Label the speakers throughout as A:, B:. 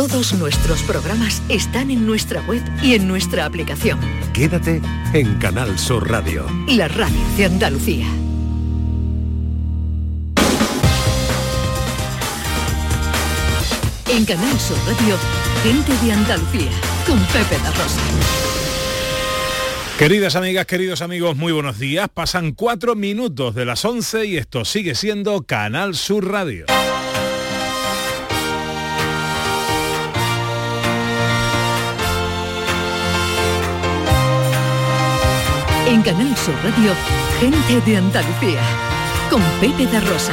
A: Todos nuestros programas están en nuestra web y en nuestra aplicación.
B: Quédate en Canal Sur Radio.
A: La radio de Andalucía. En Canal Sur Radio, gente de Andalucía, con Pepe da Rosa.
C: Queridas amigas, queridos amigos, muy buenos días. Pasan cuatro minutos de las 11 y esto sigue siendo Canal Sur Radio.
A: En Canal Sur Radio, gente de Andalucía, con Pepe da Rosa.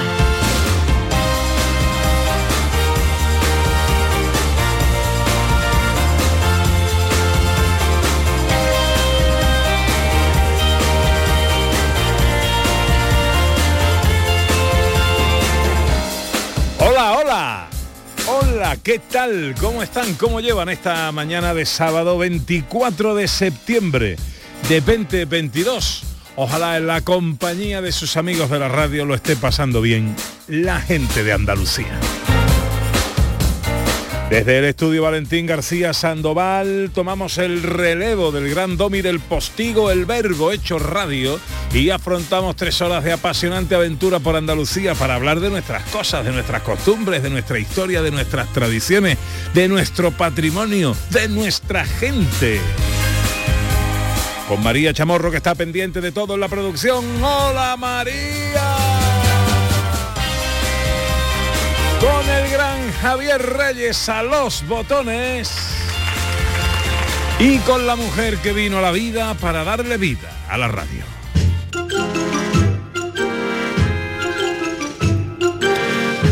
C: Hola, hola. Hola, ¿qué tal? ¿Cómo están? ¿Cómo llevan esta mañana de sábado 24 de septiembre de 2022? Ojalá en la compañía de sus amigos de la radio lo esté pasando bien la gente de Andalucía. Desde el estudio Valentín García Sandoval tomamos el relevo del gran domi del postigo El Verbo hecho radio y afrontamos tres horas de apasionante aventura por Andalucía para hablar de nuestras cosas, de nuestras costumbres, de nuestra historia, de nuestras tradiciones, de nuestro patrimonio, de nuestra gente. Con María Chamorro que está pendiente de todo en la producción. ¡Hola María! con el gran Javier Reyes a los botones y con la mujer que vino a la vida para darle vida a la radio.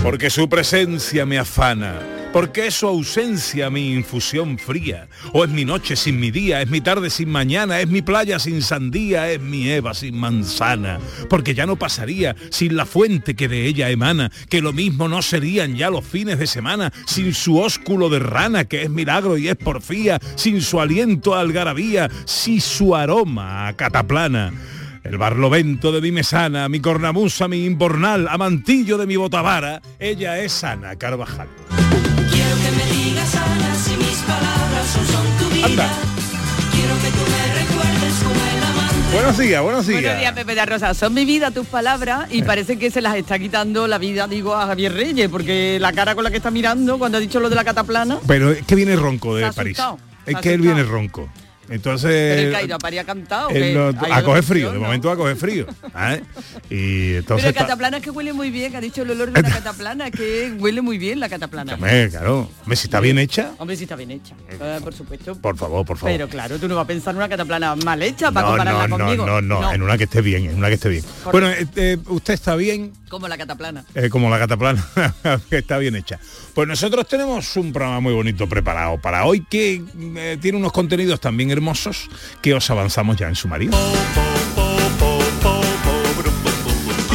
C: Porque su presencia me afana, porque es su ausencia mi infusión fría, o es mi noche sin mi día, es mi tarde sin mañana, es mi playa sin sandía, es mi Eva sin manzana, porque ya no pasaría sin la fuente que de ella emana, que lo mismo no serían ya los fines de semana, sin su ósculo de rana, que es milagro y es porfía, sin su aliento a algarabía, sin su aroma a cataplana. El barlovento de mi mesana, mi cornamusa, mi imbornal, amantillo de mi botavara, ella es Ana Carvajal.
D: Quiero que me digas Ana si mis palabras son, son tu vida.
C: Anda.
D: Quiero que tú me recuerdes como el amante.
C: Buenos días, buenos días.
E: Buenos días, Pepe de Rosa. Son mi vida tus palabras y parece que se las está quitando la vida, digo, a Javier Reyes, porque la cara con la que está mirando cuando ha dicho lo de la cataplana.
C: Pero es que viene ronco de París. Es que él viene ronco. Entonces...
E: Pero el que ha ido a París ha cantado.
C: no- a coger frío, de momento a coger frío. ¿eh? Y
E: Pero
C: entonces...
E: el
C: está-
E: cataplana es que huele muy bien, que ha dicho el olor de la cataplana, que huele muy bien la cataplana.
C: Hombre, claro. Hombre, si está bien hecha,
E: Hombre, sí está bien hecha, eh, por supuesto.
C: por favor, por favor.
E: Pero claro, tú no vas a pensar en una cataplana mal hecha para
C: no,
E: compararla
C: no,
E: conmigo.
C: no, no, no, en una que esté bien, en una que esté bien.
E: Correcto.
C: Bueno, eh, eh, usted está bien,
E: Como la cataplana.
C: eh, como la cataplana, que está bien hecha. Pues nosotros tenemos un programa muy bonito preparado para hoy que eh, tiene unos contenidos también hermosos que os avanzamos ya en su marido.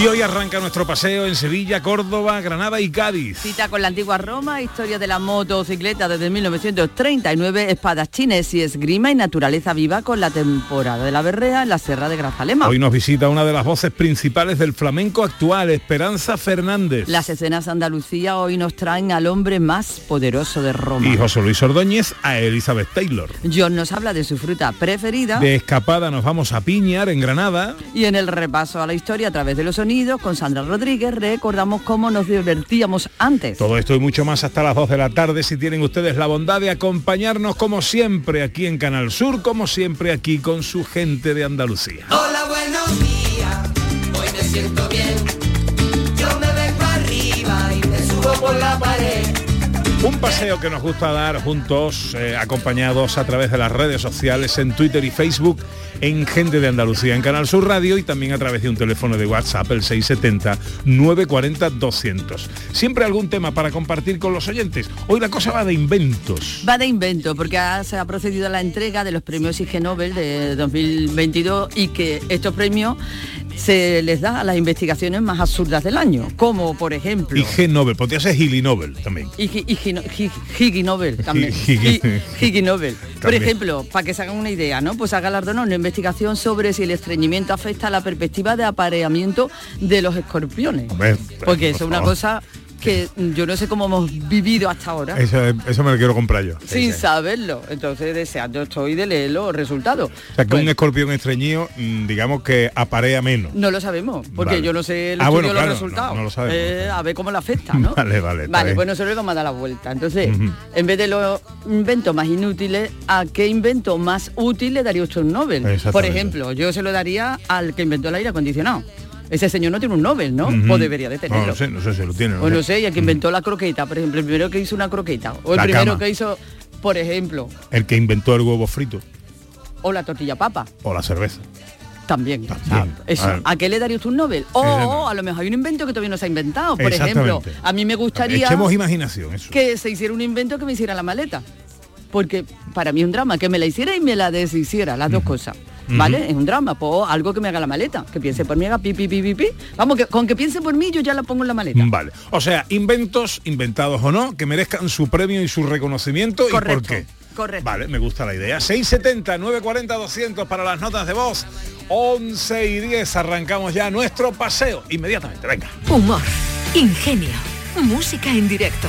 C: Y hoy arranca nuestro paseo en Sevilla, Córdoba, Granada y Cádiz.
E: Cita con la antigua Roma, historia de la motocicleta desde 1939, espadachines y esgrima y naturaleza viva con la temporada de la berrea en la Sierra de Grazalema.
C: Hoy nos visita una de las voces principales del flamenco actual, Esperanza Fernández.
E: Las escenas de Andalucía hoy nos traen al hombre más poderoso de Roma.
C: Y José Luis Ordóñez a Elizabeth Taylor.
E: John nos habla de su fruta preferida
C: De escapada nos vamos a Piñar, en Granada.
E: y en el repaso a la historia a través de los sonidos con Sandra Rodríguez recordamos cómo nos divertíamos antes.
C: Todo esto y mucho más hasta las 2 de la tarde si tienen ustedes la bondad de acompañarnos como siempre aquí en Canal Sur, como siempre aquí con su gente de Andalucía.
D: Hola, buenos días. Hoy me siento bien. Yo me vengo arriba y me subo por la pared.
C: Un paseo que nos gusta dar juntos, eh, acompañados a través de las redes sociales, en Twitter y Facebook, en Gente de Andalucía, en Canal Sur Radio y también a través de un teléfono de WhatsApp, el 670-940-200. Siempre algún tema para compartir con los oyentes. Hoy la cosa va de inventos.
E: Va de invento porque ha- se ha procedido a la entrega de los premios IG Nobel de 2022 y que estos premios se les da a las investigaciones más absurdas del año, como por ejemplo...
C: Y G Nobel, podría ser Gili Nobel también.
E: Gi- Higgy Nobel también.
C: Higgy.
E: Hi- Higgy Nobel. Por ejemplo, para que se hagan una idea, ¿no? Pues ha galardonado una investigación sobre si el estreñimiento afecta a la perspectiva de apareamiento de los escorpiones.
C: Hombre,
E: Porque
C: por
E: eso es una cosa que yo no sé cómo hemos vivido hasta ahora.
C: Eso, eso me lo quiero comprar yo.
E: sin saberlo. Entonces deseando estoy de leer los resultados.
C: O sea, que un escorpión estreñido, mm, digamos que aparea menos.
E: No lo sabemos, porque
C: Vale.
E: yo no sé el
C: Ah,
E: estudio
C: bueno,
E: de los
C: claro,
E: resultados.
C: no- no lo sabemos.
E: Eh, a ver cómo le afecta, ¿no?
C: Vale, vale,
E: Vale, pues nosotros vamos a dar la vuelta. Entonces, en vez de los inventos más inútiles, ¿a qué invento más útil le daría usted un Nobel? Por ejemplo, yo se lo daría al que inventó el aire acondicionado. Ese señor no tiene un Nobel, ¿no? O debería de tenerlo.
C: No, no sé, no sé si lo tiene.
E: O no sé, y el que inventó la croqueta, por ejemplo, el primero que hizo una croqueta. O el
C: La
E: primero
C: cama.
E: que hizo, por ejemplo,
C: El que inventó el huevo frito
E: o la tortilla papa.
C: o la cerveza.
E: También.
C: También.
E: Ah, eso.
C: A ver.
E: ¿A qué le daría usted un Nobel? O a lo mejor hay un invento que todavía no se ha inventado. Por ejemplo, a mí me gustaría
C: Echemos imaginación, eso.
E: que se hiciera un invento que me hiciera la maleta. Porque para mí es un drama, que me la hiciera y me la deshiciera, las dos cosas. ¿Vale? Es un drama, pues algo que me haga la maleta, que piense por mí, haga pi, pi, pi, pi, pi. Vamos, que con que piense por mí yo ya la pongo en la maleta.
C: Vale. O sea, inventos, inventados o no, que merezcan su premio y su reconocimiento y por
E: Correcto,
C: qué.
E: correcto.
C: Vale, me gusta la idea. 670 940 200 para las notas de voz. 11 y 10 arrancamos ya nuestro paseo inmediatamente. Venga.
A: Humor, ingenio, música en directo,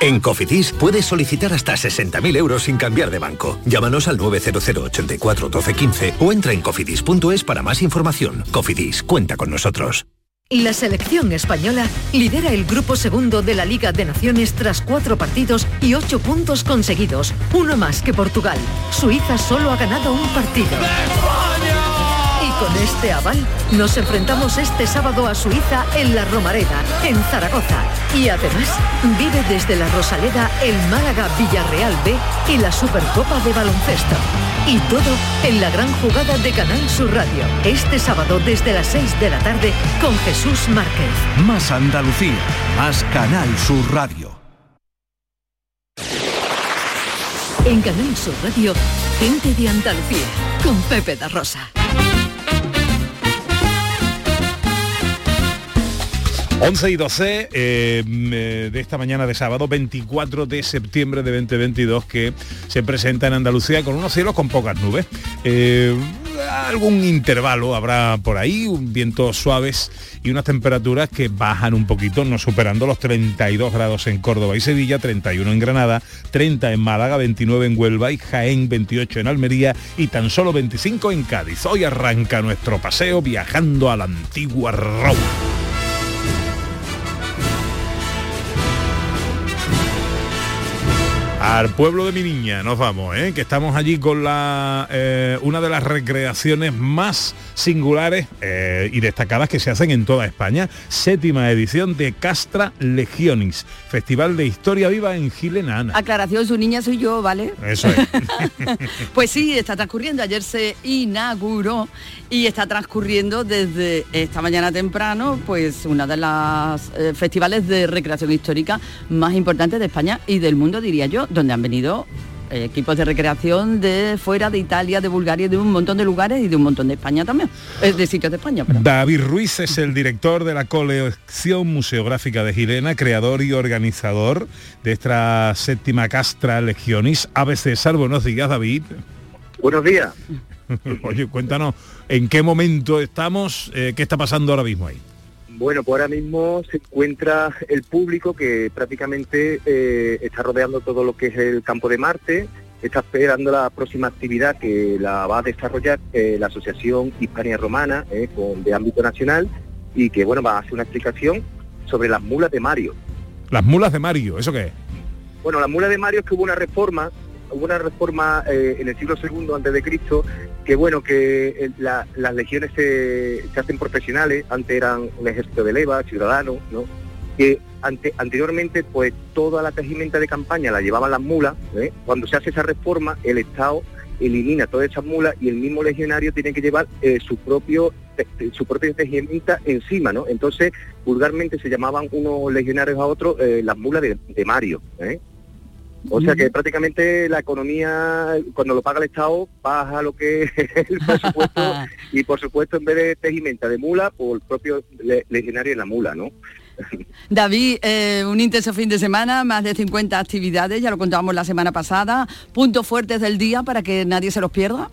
F: En Cofidis puedes solicitar hasta 60.000 euros sin cambiar de banco. Llámanos al 900 84 12 15 o entra en cofidis.es para más información. Cofidis, cuenta con nosotros.
A: La selección española lidera el grupo segundo de la Liga de Naciones tras cuatro partidos y ocho puntos conseguidos, uno más que Portugal. Suiza solo ha ganado un partido. Y con este aval nos enfrentamos este sábado a Suiza en la Romareda, en Zaragoza. Y además vive desde la Rosaleda el Málaga Villarreal B y la Supercopa de Baloncesto. Y todo en la gran jugada de Canal Sur Radio, este sábado desde las 6 de la tarde con Jesús Márquez.
G: Más Andalucía, más Canal Sur Radio.
A: En Canal Sur Radio, gente de Andalucía, con Pepe da Rosa.
C: 11 y 12 eh, mm, de esta mañana de sábado 24 de septiembre de 2022 que se presenta en Andalucía con unos cielos con pocas nubes. Eh, algún intervalo habrá por ahí, vientos suaves y unas temperaturas que bajan un poquito, no superando los 32 grados en Córdoba y Sevilla, 31 en Granada, 30 en Málaga, 29 en Huelva y Jaén, 28 en Almería y tan solo 25 en Cádiz. Hoy arranca nuestro paseo viajando a la antigua Roma. Al pueblo de mi niña nos vamos, ¿eh? que estamos allí con la, eh, una de las recreaciones más singulares eh, y destacadas que se hacen en toda España. Séptima edición de Castra Legionis, Festival de Historia Viva en Gilenana.
E: Aclaración, su niña soy yo, ¿vale?
C: Eso es.
E: Pues sí, está transcurriendo. Ayer se inauguró y está transcurriendo desde esta mañana temprano, pues una de las eh, festivales de recreación histórica más importantes de España y del mundo, diría yo, donde han venido equipos de recreación de fuera de Italia, de Bulgaria, de un montón de lugares y de un montón de España también, eh, de sitios de España. perdón.
C: David Ruiz es el director de la colección museográfica de Girena, creador y organizador de esta séptima Castra Legionis. Ave César, buenos días David.
H: Buenos días.
C: Oye, cuéntanos, ¿en qué momento estamos? Eh, ¿Qué está pasando ahora mismo ahí?
H: Bueno, pues ahora mismo se encuentra el público que prácticamente eh, está rodeando todo lo que es el campo de Marte
I: está esperando la próxima actividad que la va a desarrollar eh, la Asociación Hispania Romana eh, con, de ámbito nacional y que bueno va a hacer una explicación sobre las mulas de Mario.
C: Las mulas de Mario, ¿eso qué es?
I: Bueno, las mulas de Mario es que hubo una reforma, hubo una reforma eh, en el siglo II antes de Cristo, que bueno, que eh, la- las legiones se, hacen profesionales, antes eran un ejército de leva, ciudadanos, ¿no? Que ante- anteriormente pues toda la tegimenta de campaña la llevaban las mulas, ¿eh? cuando se hace esa reforma el Estado elimina todas esas mulas y el mismo legionario tiene que llevar eh, su propio su propia encima, ¿no? Entonces vulgarmente se llamaban unos legionarios a otros las mulas de, de Mario. O sea que prácticamente la economía, cuando lo paga el Estado, baja lo que es el presupuesto y por supuesto en vez de tegimenta de mula, por el propio le- legionario en la mula, ¿no?
E: David, eh, un intenso fin de semana, más de 50 actividades, ya lo contábamos la semana pasada. Puntos fuertes del día para que nadie se los pierda.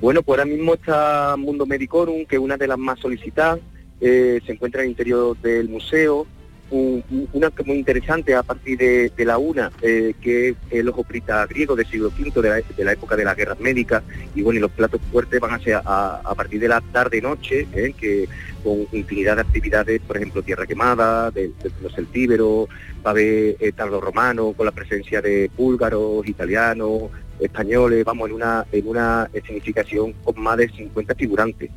I: Bueno, pues ahora mismo está Mundo Medicorum, que es una de las más solicitadas, eh, se encuentra en el interior del museo. Un- un- una muy interesante a partir de, la una, eh, que es el ojo prita griego del siglo V, de la, época de las guerras médicas, y bueno, y los platos fuertes van a ser a, partir de la tarde-noche, eh, que con infinidad de actividades, por ejemplo, tierra quemada, de, los celtíberos, va a haber eh, tardo romano, con la presencia de búlgaros, italianos, españoles, vamos, en una, en una escenificación con más de 50 figurantes.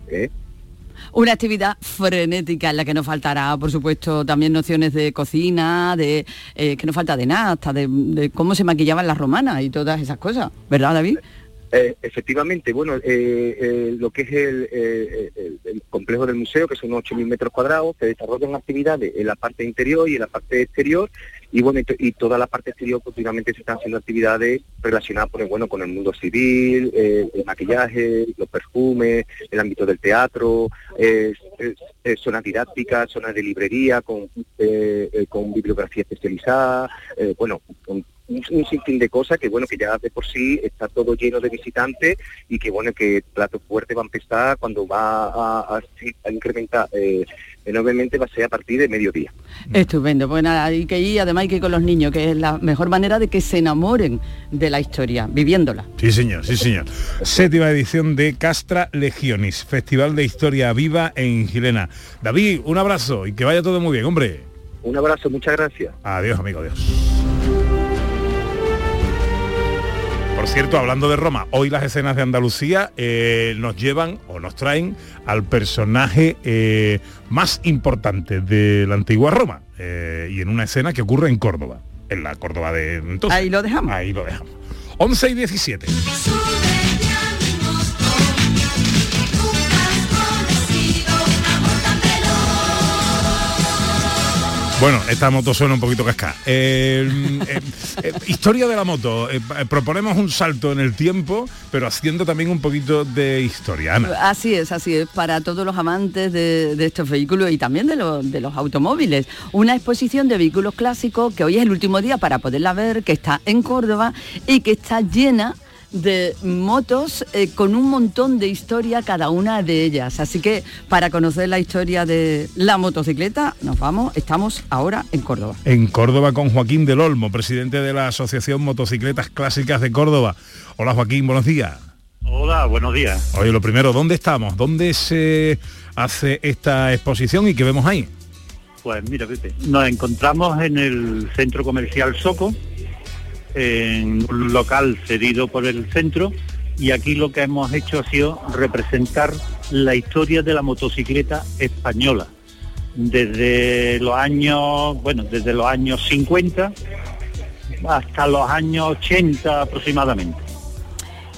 E: Una actividad frenética en la que no faltará, por supuesto, también nociones de cocina, de eh, que no falta de nada, hasta de, de cómo se maquillaban las romanas y todas esas cosas. ¿Verdad, David?
I: Eh, efectivamente, bueno, eh, eh, lo que es el, eh, el complejo del museo, que son 8.000 metros cuadrados, se desarrollan actividades en la parte interior y en la parte exterior, y bueno, y, to- y toda la parte exterior continuamente se están haciendo actividades relacionadas pues, bueno, con el mundo civil, eh, el maquillaje, los perfumes, el ámbito del teatro, eh, eh, eh, zonas didácticas, zonas de librería con, eh, eh, con bibliografía especializada, eh, bueno, con un, sinfín de cosas que bueno que ya de por sí está todo lleno de visitantes y que bueno que plato fuerte va a empezar cuando va a, a- a incrementar eh, enormemente va a ser a partir de mediodía.
E: Estupendo, pues nada, hay que ir, además hay que ir con los niños, que es la mejor manera de que se enamoren de la historia, viviéndola.
C: Sí, señor, sí, señor. Séptima edición de Castra Legionis, Festival de Historia Viva en Gilena. David, un abrazo y que vaya todo muy bien, hombre.
I: Un abrazo, muchas gracias.
C: Adiós, amigo, adiós. Por cierto, hablando de Roma, hoy las escenas de Andalucía eh, nos llevan o nos traen al personaje eh, más importante de la antigua Roma eh, y en una escena que ocurre en Córdoba, en la Córdoba de entonces.
E: Ahí lo dejamos.
C: Ahí lo dejamos. 11 y 17. Bueno, esta moto suena un poquito casca. Eh, eh, eh, historia de la moto. Proponemos un salto en el tiempo, pero haciendo también un poquito de historia.
E: Así es, así es, para todos los amantes de, estos vehículos y también de los automóviles. Una exposición de vehículos clásicos que hoy es el último día para poderla ver, que está en Córdoba y que está llena de motos eh, con un montón de historia cada una de ellas. Así que para conocer la historia de la motocicleta, nos vamos, estamos ahora en Córdoba.
C: En Córdoba con Joaquín del Olmo, presidente de la Asociación Motocicletas Clásicas de Córdoba. Hola Joaquín, buenos días.
J: Hola, buenos días.
C: Oye, lo primero, ¿dónde estamos? ¿Dónde se hace esta exposición y qué vemos ahí?
J: Pues mira, Pepe, nos encontramos en el centro comercial Soco, en un local cedido por el centro, y aquí lo que hemos hecho ha sido representar la historia de la motocicleta española, desde los años, bueno, desde los años 50 hasta los años 80 aproximadamente.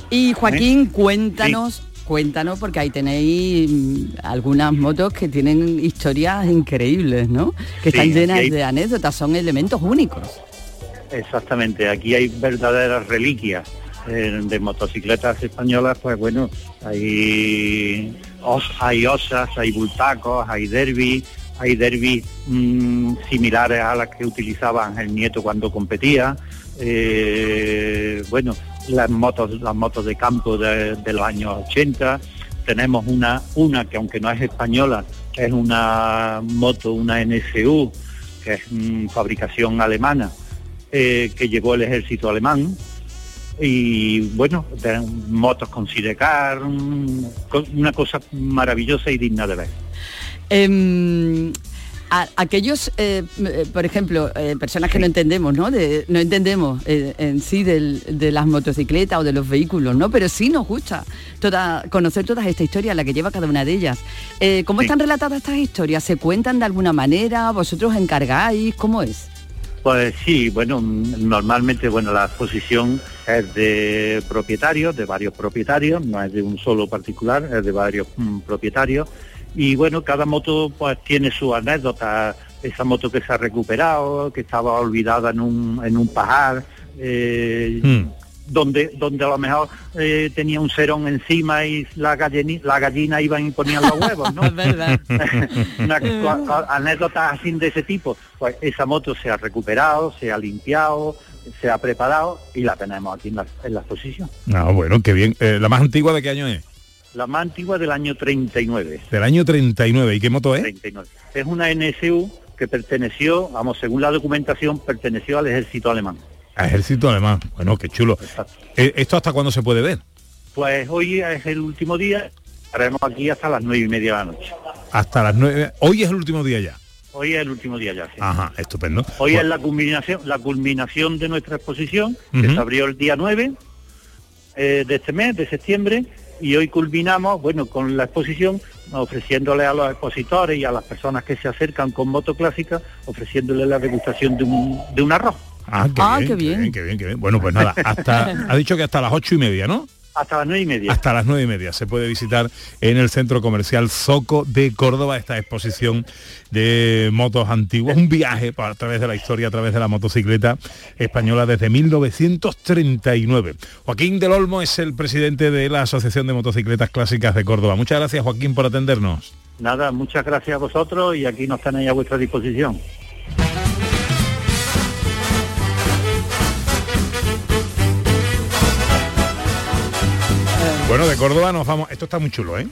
E: Y Joaquín,
J: ¿Eh?
E: cuéntanos, cuéntanos, porque ahí tenéis mm, algunas motos que tienen historias increíbles, ¿no? Que
J: Sí,
E: están llenas
J: hay-
E: de anécdotas, son elementos únicos.
J: Exactamente, aquí hay verdaderas reliquias eh, de motocicletas españolas, pues bueno, hay, hay osas, hay bultacos, hay derby, hay derby mm, similares a las que utilizaba Ángel Nieto cuando competía, eh, bueno, las motos, las motos de campo de, de los años 80, tenemos una, una que aunque no es española, es una moto, una NSU, que es mm, fabricación alemana, eh, que llevó el ejército alemán y bueno, de- motos con sidecar, una cosa maravillosa y digna de ver.
E: A- aquellos, eh, eh, por ejemplo, eh, personas que no entendemos, ¿no? De- no entendemos eh, en sí del- de las motocicletas o de los vehículos, ¿no? Pero sí nos gusta toda, conocer toda esta historia, la que lleva cada una de ellas. ¿Cómo están relatadas estas historias? ¿Se cuentan de alguna manera? ¿Vosotros encargáis? ¿Cómo es?
J: Pues sí, bueno, normalmente bueno la exposición es de propietarios, de varios propietarios, no es de un solo particular, es de varios mm, propietarios. Y bueno, cada moto pues tiene su anécdota, esa moto que se ha recuperado, que estaba olvidada en un, en un pajar, eh,
C: Hmm.
J: Donde, donde a lo mejor eh, tenía un cerón encima y la, gallini- la gallina iban y ponían los huevos, ¿no?
E: Es verdad.
J: Una anécdotas así de ese tipo. Pues esa moto se ha recuperado, se ha limpiado, se ha preparado y la tenemos aquí en la, en la exposición.
C: Ah, bueno, qué bien. Eh, ¿La más antigua de qué año es?
J: La más antigua del año 39.
C: Del año 39. ¿Y qué moto es?
J: 39. Es una NSU que perteneció, vamos, según la documentación, perteneció al ejército alemán.
C: A Ejército Alemán. Bueno, qué chulo. Eh, ¿Esto hasta cuándo se puede ver?
J: Pues hoy es el último día, estaremos aquí hasta las nueve y media de la noche.
C: Hasta las nueve. Hoy es el último día ya.
J: Hoy es el último día ya. sí.
C: Ajá, estupendo.
J: Hoy
C: Bueno,
J: es la culminación, la culminación de nuestra exposición, que se abrió el día 9 eh, de este mes, de septiembre, y hoy culminamos, bueno, con la exposición, ofreciéndole a los expositores y a las personas que se acercan con moto clásica, ofreciéndole la degustación de un, de un arroz.
C: Ah, qué,
E: Ah,
C: bien,
E: qué bien.
C: qué bien, qué bien. Bueno, pues nada, hasta, ha dicho que hasta las ocho y media, ¿no?
J: Hasta las nueve y media.
C: Hasta las nueve y media se puede visitar en el centro comercial Zoco de Córdoba esta exposición de motos antiguas, un viaje a través de la historia, a través de la motocicleta española desde 1939. Joaquín del Olmo es el presidente de la Asociación de Motocicletas Clásicas de Córdoba. Muchas gracias Joaquín por atendernos.
J: Nada, muchas gracias a vosotros y aquí nos tenéis a vuestra disposición.
C: Bueno, de Córdoba nos vamos. Esto está muy chulo, ¿eh?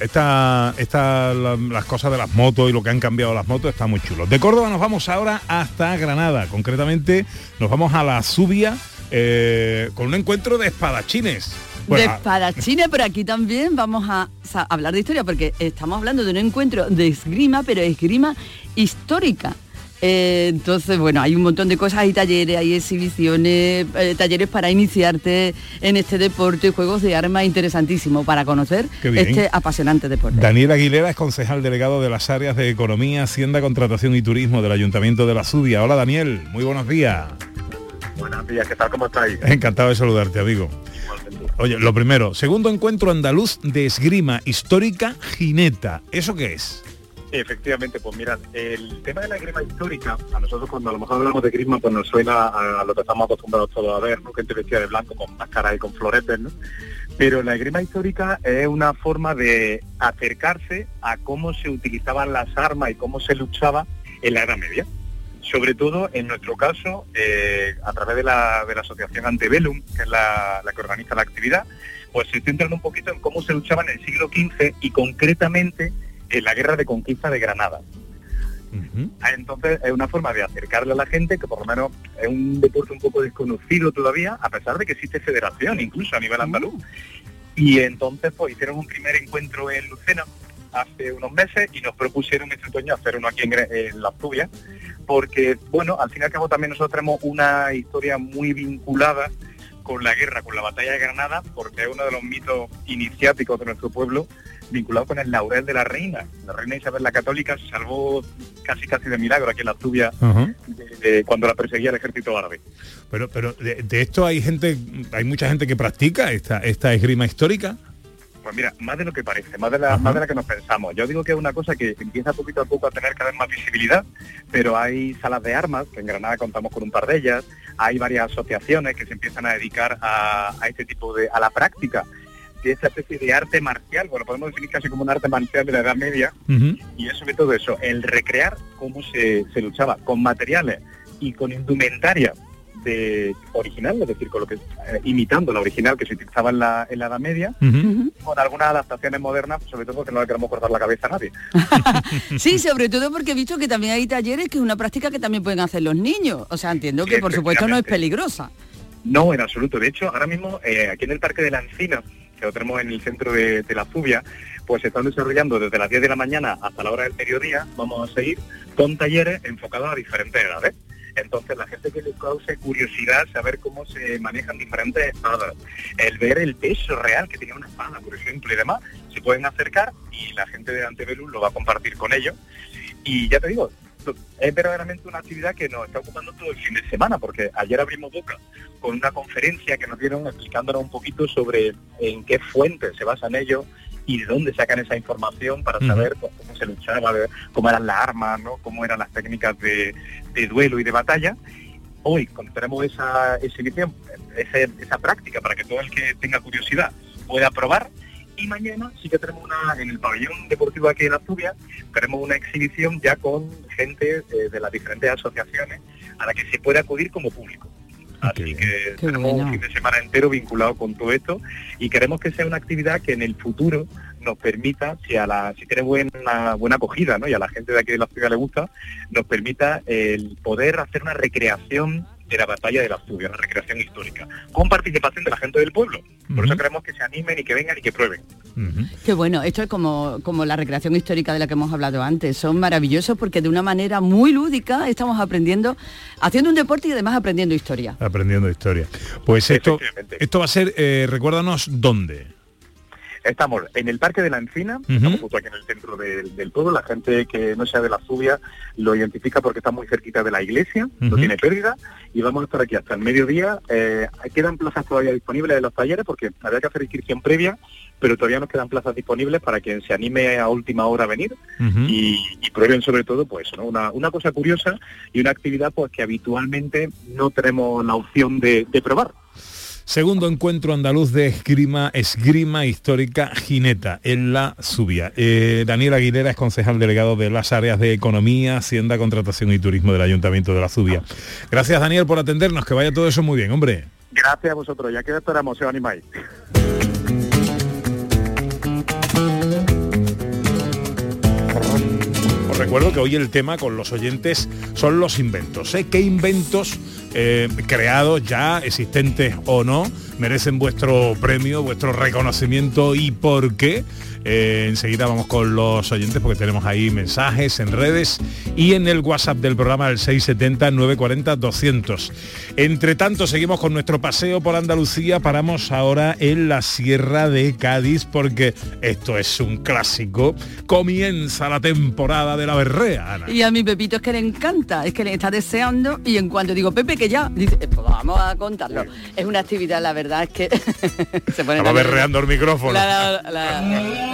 C: Esta, esta, la- las cosas de las motos y lo que han cambiado las motos está muy chulo. De Córdoba nos vamos ahora hasta Granada. Concretamente nos vamos a la Zubia eh, con un encuentro de espadachines. Bueno,
E: de espadachines, pero aquí también vamos a hablar de historia porque estamos hablando de un encuentro de esgrima, pero esgrima histórica. Eh, entonces, bueno, hay un montón de cosas, hay talleres, hay exhibiciones, eh, talleres para iniciarte en este deporte, juegos de armas interesantísimo para conocer este apasionante deporte.
C: Daniel Aguilera es concejal delegado de las áreas de Economía, Hacienda, Contratación y Turismo del Ayuntamiento de la Zubia. Hola Daniel, muy buenos días.
H: Buenos días, ¿qué tal? ¿Cómo estáis?
C: Encantado de saludarte, amigo. Oye, lo primero, segundo encuentro andaluz de esgrima histórica Gineta. ¿Eso qué es?
H: Efectivamente, pues mirad, el tema de la grima histórica, a nosotros cuando a lo mejor hablamos de grima, pues nos suena a, lo que estamos acostumbrados todos a ver, ¿no? Gente vestida de blanco con máscaras y con floretes, ¿no? Pero la grima histórica es una forma de acercarse a cómo se utilizaban las armas y cómo se luchaba en la Edad Media. Sobre todo, en nuestro caso, eh, a través de la, de la asociación Antebellum, que es la, que organiza la actividad, pues se centran un poquito en cómo se luchaba en el siglo XV y concretamente en la guerra de conquista de Granada. Entonces es una forma de acercarle a la gente que por lo menos es un deporte un poco desconocido todavía, a pesar de que existe federación incluso a nivel andaluz. Y entonces pues hicieron un primer encuentro en Lucena hace unos meses y nos propusieron este otoño hacer uno aquí en, en la Zubia, porque bueno, al fin y al cabo también nosotros tenemos una historia muy vinculada con la guerra, con la batalla de Granada, porque es uno de los mitos iniciáticos de nuestro pueblo, vinculado con el laurel de la reina. La reina Isabel la Católica se salvó casi casi de milagro aquí en la Zubia de- de cuando la perseguía el ejército árabe.
C: Pero, pero de, de esto hay gente, hay mucha gente que practica esta, esta esgrima histórica.
H: Pues mira, más de lo que parece, más de, la, más de la que nos pensamos. Yo digo que es una cosa que empieza poquito a poco a tener cada vez más visibilidad, pero hay salas de armas, que en Granada contamos con un par de ellas, hay varias asociaciones que se empiezan a dedicar a, a este tipo de, a la práctica de esta especie de arte marcial, bueno, podemos definir casi como un arte marcial de la Edad Media, y es sobre todo eso, el recrear cómo se, se luchaba con materiales y con indumentaria de original, es decir, con lo que eh, imitando la original que se utilizaba en la, en la Edad Media, con algunas adaptaciones modernas, sobre todo porque no le queremos cortar la cabeza a nadie.
E: Sí, sobre todo porque he visto que también hay talleres que es una práctica que también pueden hacer los niños. O sea, entiendo que por supuesto no es peligrosa.
H: No, en absoluto. De hecho, ahora mismo eh, aquí en el Parque de la Encina, que lo tenemos en el centro de, la Zubia, pues se están desarrollando desde las 10 de la mañana hasta la hora del mediodía, vamos a seguir con talleres enfocados a diferentes edades. Entonces, la gente que le cause curiosidad, saber cómo se manejan diferentes espadas, el ver el peso real que tiene una espada, por ejemplo, y demás, se pueden acercar y la gente de Antebellum lo va a compartir con ellos. Y ya te digo, es verdaderamente una actividad que nos está ocupando todo el fin de semana, porque ayer abrimos boca con una conferencia que nos dieron explicándonos un poquito sobre en qué fuentes se basan ellos y de dónde sacan esa información para saber pues, cómo se luchaba, cómo eran las armas, ¿no? cómo eran las técnicas de, de duelo y de batalla. Hoy, cuando tenemos esa exhibición, ese- esa práctica para que todo el que tenga curiosidad pueda probar, y mañana sí que tenemos una, en el pabellón deportivo aquí en la Zubia, tenemos una exhibición ya con gente eh, de las diferentes asociaciones a la que se puede acudir como público. Así que tenemos un fin de semana entero vinculado con todo esto y queremos que sea una actividad que en el futuro nos permita, si a la, si tiene buena, buena acogida, ¿no? y a la gente de aquí de la ciudad le gusta, nos permita el poder hacer una recreación de la batalla de la Zubia, una recreación histórica, con participación de la gente del pueblo. Por eso queremos que se animen y que vengan y que prueben.
E: Qué bueno, esto es como, como la recreación histórica de la que hemos hablado antes. Son maravillosos porque de una manera muy lúdica estamos aprendiendo, haciendo un deporte y además aprendiendo historia.
C: Aprendiendo historia. Pues esto, esto va a ser, eh, recuérdanos dónde.
H: Estamos en el Parque de la Encina, estamos justo aquí en el centro del, del pueblo. La gente que no sea de la Zubia lo identifica porque está muy cerquita de la iglesia, no tiene pérdida, y vamos a estar aquí hasta el mediodía. Eh, quedan plazas todavía disponibles de los talleres porque había que hacer inscripción previa, pero todavía nos quedan plazas disponibles para quien se anime a última hora a venir y, y prueben sobre todo pues ¿no? una, una cosa curiosa y una actividad pues que habitualmente no tenemos la opción de, de probar.
C: Segundo encuentro andaluz de esgrima, esgrima histórica jineta en la Subia. Eh, Daniel Aguilera es concejal delegado de las áreas de Economía, Hacienda, Contratación y Turismo del Ayuntamiento de la Subia. Gracias Daniel por atendernos, que vaya todo eso muy bien, hombre.
H: Gracias a vosotros, ya que esperamos, os animáis.
C: Recuerdo que hoy el tema con los oyentes son los inventos. ¿eh? ¿Qué inventos eh, creados ya, existentes o no, merecen vuestro premio, vuestro reconocimiento y por qué? Eh, enseguida vamos con los oyentes porque tenemos ahí mensajes en redes y en el WhatsApp del programa el 670-940-200. Entre tanto, seguimos con nuestro paseo por Andalucía. Paramos ahora en la Sierra de Cádiz porque esto es un clásico. Comienza la temporada de la berrea, Ana.
E: Y a mi Pepito es que le encanta, es que le está deseando y en cuanto digo, Pepe, que ya, dice, "Eh, pues vamos a contarlo. Es una actividad, la verdad es que se pone
C: Estaba berreando el micrófono.
E: La- la- la-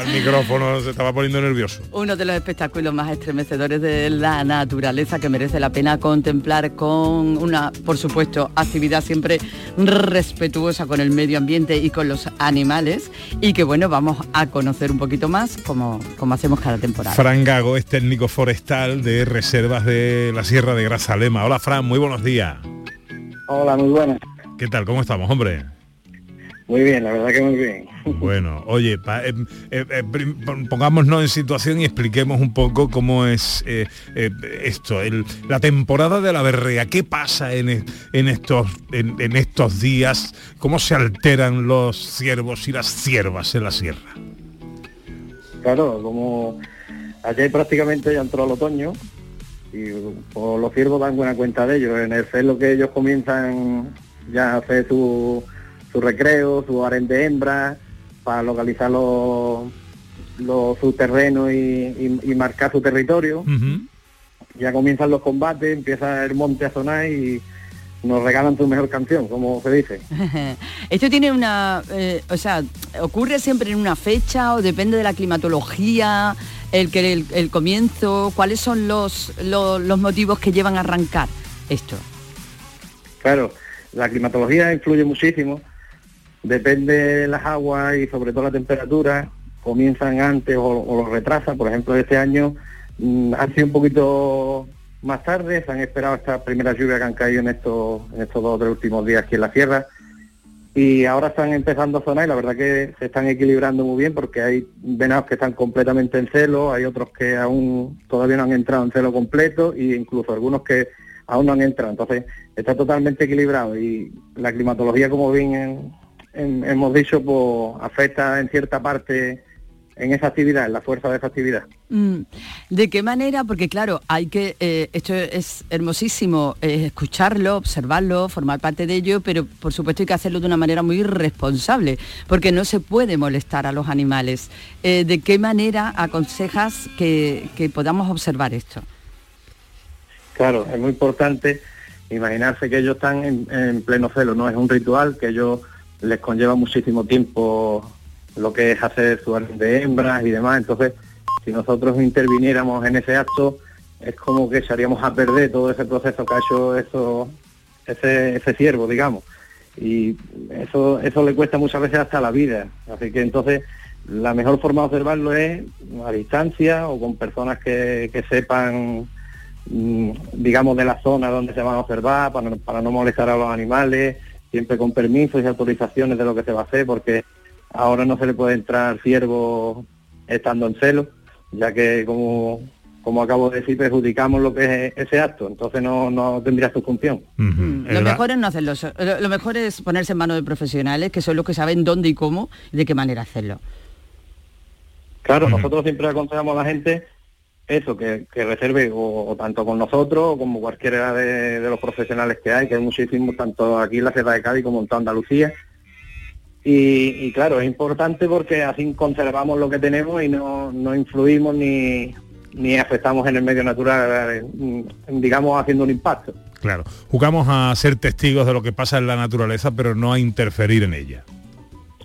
C: El micrófono se estaba poniendo nervioso.
E: Uno de los espectáculos más estremecedores de la naturaleza que merece la pena contemplar con una, por supuesto, actividad siempre respetuosa con el medio ambiente y con los animales y que bueno, vamos a conocer un poquito más como, como hacemos cada temporada.
C: Fran Gago es técnico forestal de reservas de la Sierra de Grazalema. Hola Fran, muy buenos días.
K: Hola, muy buenas.
C: ¿Qué tal? ¿Cómo estamos, hombre?
K: Muy bien, la verdad que muy bien.
C: Bueno, oye, pa- eh, eh, eh, pongámonos en situación y expliquemos un poco cómo es esto, el- la temporada de la berrea. ¿Qué pasa en, en estos, en, en estos días? ¿Cómo se alteran los ciervos y las ciervas en la sierra?
K: Claro, como ayer prácticamente ya entró el otoño y pues, los ciervos dan buena cuenta de ellos. En el celo que ellos comienzan ya a hacer su, su recreo, su harén de hembras, para localizar los, los, su terreno y, y- y marcar su territorio. Ya comienzan los combates, empieza el monte a sonar y nos regalan su mejor canción, como se dice.
E: Esto tiene una, eh, o sea, ocurre siempre en una fecha o depende de la climatología, el que el, el comienzo, cuáles son los, los, los motivos que llevan a arrancar esto.
K: Claro, la climatología influye muchísimo, depende de las aguas y sobre todo la temperatura, comienzan antes o, o los retrasan, por ejemplo este año mm, han sido un poquito más tarde, se han esperado estas primeras lluvias que han caído en estos, en estos dos o tres últimos días aquí en la sierra y ahora están empezando a sonar y la verdad que se están equilibrando muy bien porque hay venados que están completamente en celo, hay otros que aún todavía no han entrado en celo completo e incluso algunos que aún no han entrado. Entonces está totalmente equilibrado y la climatología, como bien en- hemos dicho, pues afecta en cierta parte en esa actividad, en la fuerza de esa actividad.
E: Mm, ¿De qué manera? Porque claro, hay que, eh, esto es hermosísimo, eh, escucharlo, observarlo, formar parte de ello, pero por supuesto hay que hacerlo de una manera muy responsable, porque no se puede molestar a los animales. Eh, ¿De qué manera aconsejas que, que podamos observar esto?
K: Claro, es muy importante imaginarse que ellos están en, en pleno celo, no es un ritual que ellos les conlleva muchísimo tiempo lo que es hacer su de hembras y demás, entonces si nosotros interviniéramos en ese acto es como que echaríamos a perder todo ese proceso que ha hecho eso, ese, ciervo, digamos. Y eso, eso le cuesta muchas veces hasta la vida. Así que entonces la mejor forma de observarlo es a distancia o con personas que, que sepan mm, digamos, de la zona donde se van a observar, para, para no molestar a los animales, siempre con permisos y autorizaciones de lo que se va a hacer, porque ahora no se le puede entrar ciervo estando en celo, ya que como, como acabo de decir, perjudicamos lo que es ese acto, entonces no, no tendría su función.
E: Lo mejor es no hacerlo. lo mejor es ponerse en manos de profesionales que son los que saben dónde y cómo y de qué manera hacerlo.
K: Claro, nosotros siempre aconsejamos a la gente eso, que, que reserve o, tanto con nosotros como cualquiera de, los profesionales que hay, que hay muchísimos, tanto aquí en la Sierra de Cádiz como en toda Andalucía. Y, y claro, es importante porque así conservamos lo que tenemos y no, no influimos ni, ni afectamos en el medio natural, digamos, haciendo un impacto.
C: Claro, jugamos a ser testigos de lo que pasa en la naturaleza, pero no a interferir en ella.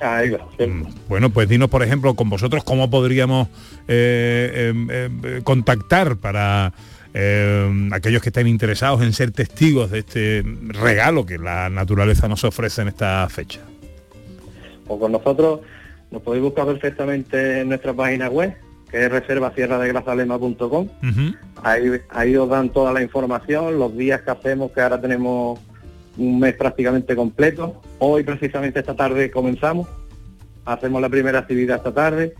K: Ahí va, sí.
C: Bueno, pues dinos, por ejemplo, con vosotros cómo podríamos eh, em, em, contactar para em, aquellos que estén interesados en ser testigos de este regalo que la naturaleza nos ofrece en esta fecha.
K: o con nosotros nos podéis buscar perfectamente en nuestra página web, que es reservasierradegrasalema.com. Ahí, ahí os dan toda la información, los días que hacemos, que ahora tenemos un mes prácticamente completo. Hoy precisamente esta tarde comenzamos, hacemos la primera actividad esta tarde.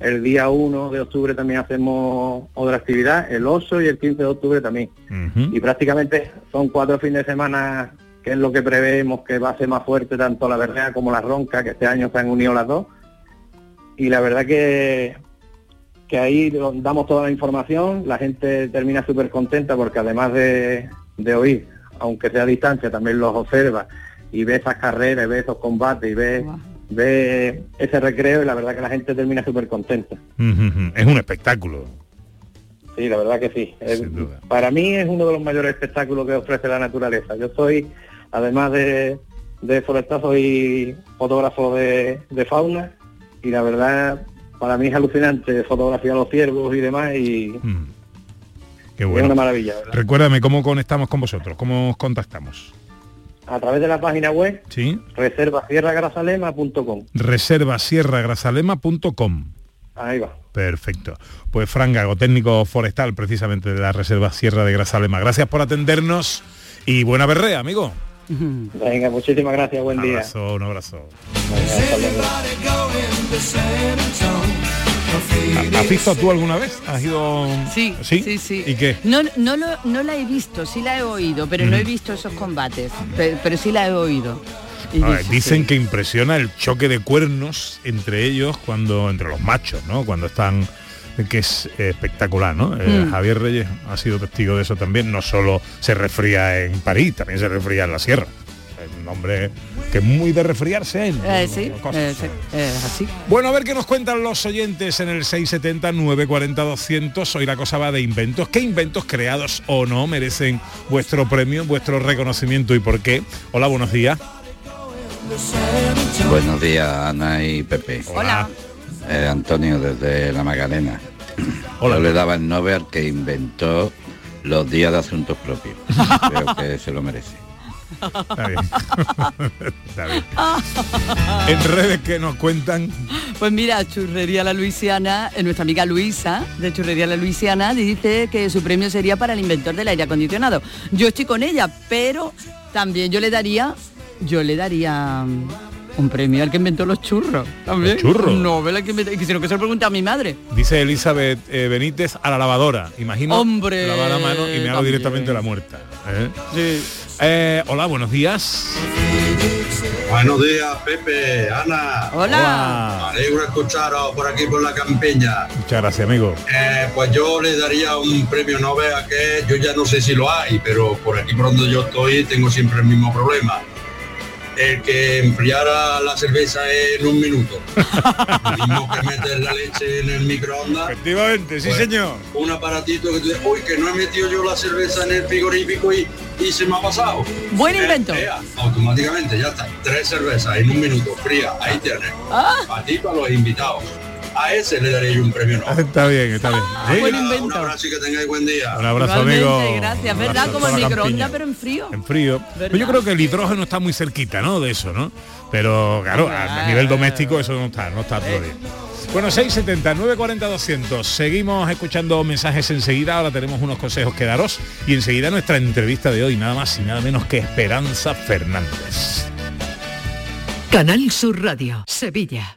K: El día 1 de octubre también hacemos otra actividad, el 8 y el 15 de octubre también. Y prácticamente son cuatro fines de semana que es lo que preveemos que va a ser más fuerte tanto la verdad como la ronca, que este año se han unido las dos. Y la verdad que, que ahí damos toda la información, la gente termina súper contenta porque además de, de oír, aunque sea a distancia, también los observa y ve esas carreras, ve esos combates y ve, ve ese recreo y la verdad que la gente termina súper contenta.
C: Es un espectáculo.
K: Sí, la verdad que sí. Es- para mí es uno de los mayores espectáculos que ofrece la naturaleza. Yo soy, además de, de forestal, soy fotógrafo de, de fauna y la verdad para mí es alucinante fotografiar los ciervos y demás y
C: Qué
K: es
C: bueno.
K: una maravilla. ¿verdad?
C: Recuérdame cómo conectamos con vosotros, cómo os contactamos.
K: A través de la página web
C: ¿Sí?
K: reservasierragrasalema.com.
C: reservasierragrasalema.com.
K: Ahí va.
C: Perfecto. Pues Fran Gago, técnico forestal precisamente de la Reserva Sierra de Grasalema. Gracias por atendernos y buena berrea, amigo.
K: Venga, muchísimas gracias, buen
C: Un
K: día.
C: abrazo, un abrazo.
K: Venga, hasta luego.
C: ¿Ha- ¿Has visto tú alguna vez? ¿Has ido...?
E: Sí,
C: ¿Sí?
E: sí, sí.
C: ¿Y qué?
E: No, no, lo- no la he visto, sí la he oído, pero no he
C: Mm.
E: visto esos combates, pe- pero, sí la he oído.
C: Ver, dicen que impresiona el choque de cuernos entre ellos cuando entre los machos, ¿no? Cuando están que es espectacular, ¿no? Eh,
E: Mm.
C: Javier Reyes ha sido testigo de eso también. No solo se resfría en París, también se resfría en la sierra. Un hombre que es muy de resfriarse él.
E: Eh, sí,
C: Cosas.
E: eh, sí, así.
C: Bueno, a ver qué nos cuentan los oyentes en el 670 940 200. Hoy la cosa va de inventos. ¿Qué inventos creados o no merecen vuestro premio, vuestro reconocimiento y por qué? Hola, buenos días.
L: Buenos días, Ana y Pepe.
E: Hola.
L: Eh, Antonio, desde La Magdalena. Yo le daba el Nobel que inventó los días de asuntos propios. Creo que se lo merece.
C: En redes que nos cuentan.
E: Pues mira, Churrería La Luisiana, eh, nuestra amiga Luisa, de Churrería La Luisiana, dice que su premio sería para el inventor del aire acondicionado. Yo estoy con ella, pero también yo le daría, yo le daría Un premio al que inventó los churros. También.
C: Los churros.
E: Nobel al que inventó. Que se lo pregunte a mi madre.
C: Dice Elizabeth eh, Benítez a la lavadora. Imagino
E: Hombre,
C: lavar la mano y me hago directamente la muerta. ¿eh? Eh, hola, buenos días.
M: Buenos días, Pepe, Ana.
C: Hola.
M: Me alegro escucharos por aquí por la campiña.
C: Muchas gracias, amigo.
M: Eh, pues yo le daría un premio Nobel a que yo ya no sé si lo hay, pero por aquí por donde yo estoy tengo siempre el mismo problema. El que enfriara la cerveza en un minuto. Lo mismo que meter la leche en el microondas.
C: Efectivamente, sí
M: Pues,
C: señor.
M: Un aparatito que tú dices, uy, que no he metido yo la cerveza en el frigorífico y, y se me ha pasado.
E: Buen invento.
M: eh, automáticamente, ya está. Tres cervezas en un minuto, fría, ahí tienes.
E: Ah.
M: A ti, para los invitados. A ese le daré yo un premio Nobel.
C: Está bien, está bien. ¿Sí?
E: Buen invento.
M: Un abrazo y que tengáis buen día.
C: Un abrazo,
E: Igualmente,
C: amigo.
E: gracias. ¿Verdad?
C: abrazo
E: Como el microondas, pero en frío.
C: En frío. Pero yo creo que el hidrógeno está muy cerquita, ¿no? De eso, ¿no? Pero claro, a, a nivel doméstico eso no está, no está todavía. Bueno, 670 940 200. Seguimos escuchando mensajes enseguida. Ahora tenemos unos consejos que daros. Y enseguida nuestra entrevista de hoy, nada más y nada menos que Esperanza Fernández.
A: Canal Sur Radio, Sevilla.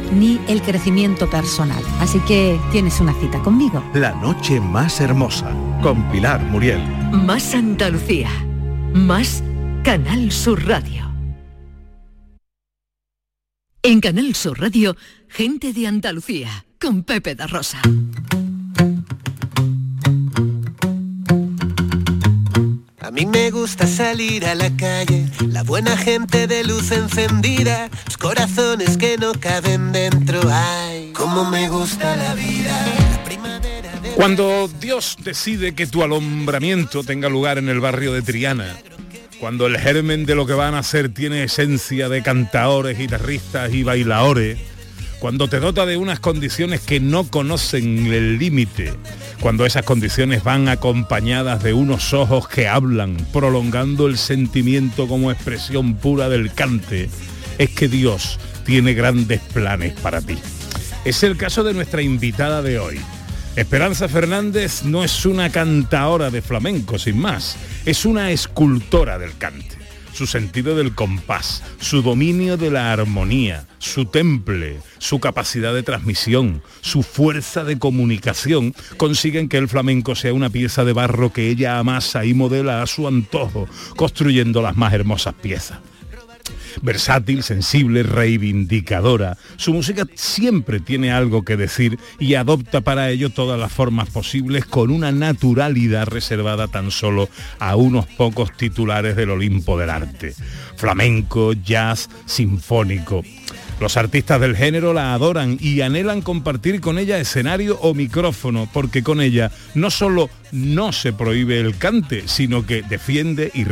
N: ni el crecimiento personal. Así que tienes una cita conmigo.
G: La noche más hermosa con Pilar Muriel.
A: Más Andalucía. Más Canal Sur Radio. En Canal Sur Radio, gente de Andalucía, con Pepe da Rosa.
O: Salir la calle, la buena gente de luz encendida, corazones que no caben dentro. Cómo me gusta la vida.
C: Cuando Dios decide que tu alumbramiento tenga lugar en el barrio de Triana, cuando el germen de lo que van a hacer tiene esencia de cantaores, guitarristas y bailadores, cuando te dota de unas condiciones que no conocen el límite, cuando esas condiciones van acompañadas de unos ojos que hablan, prolongando el sentimiento como expresión pura del cante, es que Dios tiene grandes planes para ti. Es el caso de nuestra invitada de hoy. Esperanza Fernández no es una cantaora de flamenco, sin más, es una escultora del cante. Su sentido del compás, su dominio de la armonía, su temple, su capacidad de transmisión, su fuerza de comunicación, consiguen que el flamenco sea una pieza de barro que ella amasa y modela a su antojo, construyendo las más hermosas piezas versátil, sensible, reivindicadora. Su música siempre tiene algo que decir y adopta para ello todas las formas posibles con una naturalidad reservada tan solo a unos pocos titulares del Olimpo del arte. Flamenco, jazz, sinfónico. Los artistas del género la adoran y anhelan compartir con ella escenario o micrófono, porque con ella no solo no se prohíbe el cante, sino que defiende y,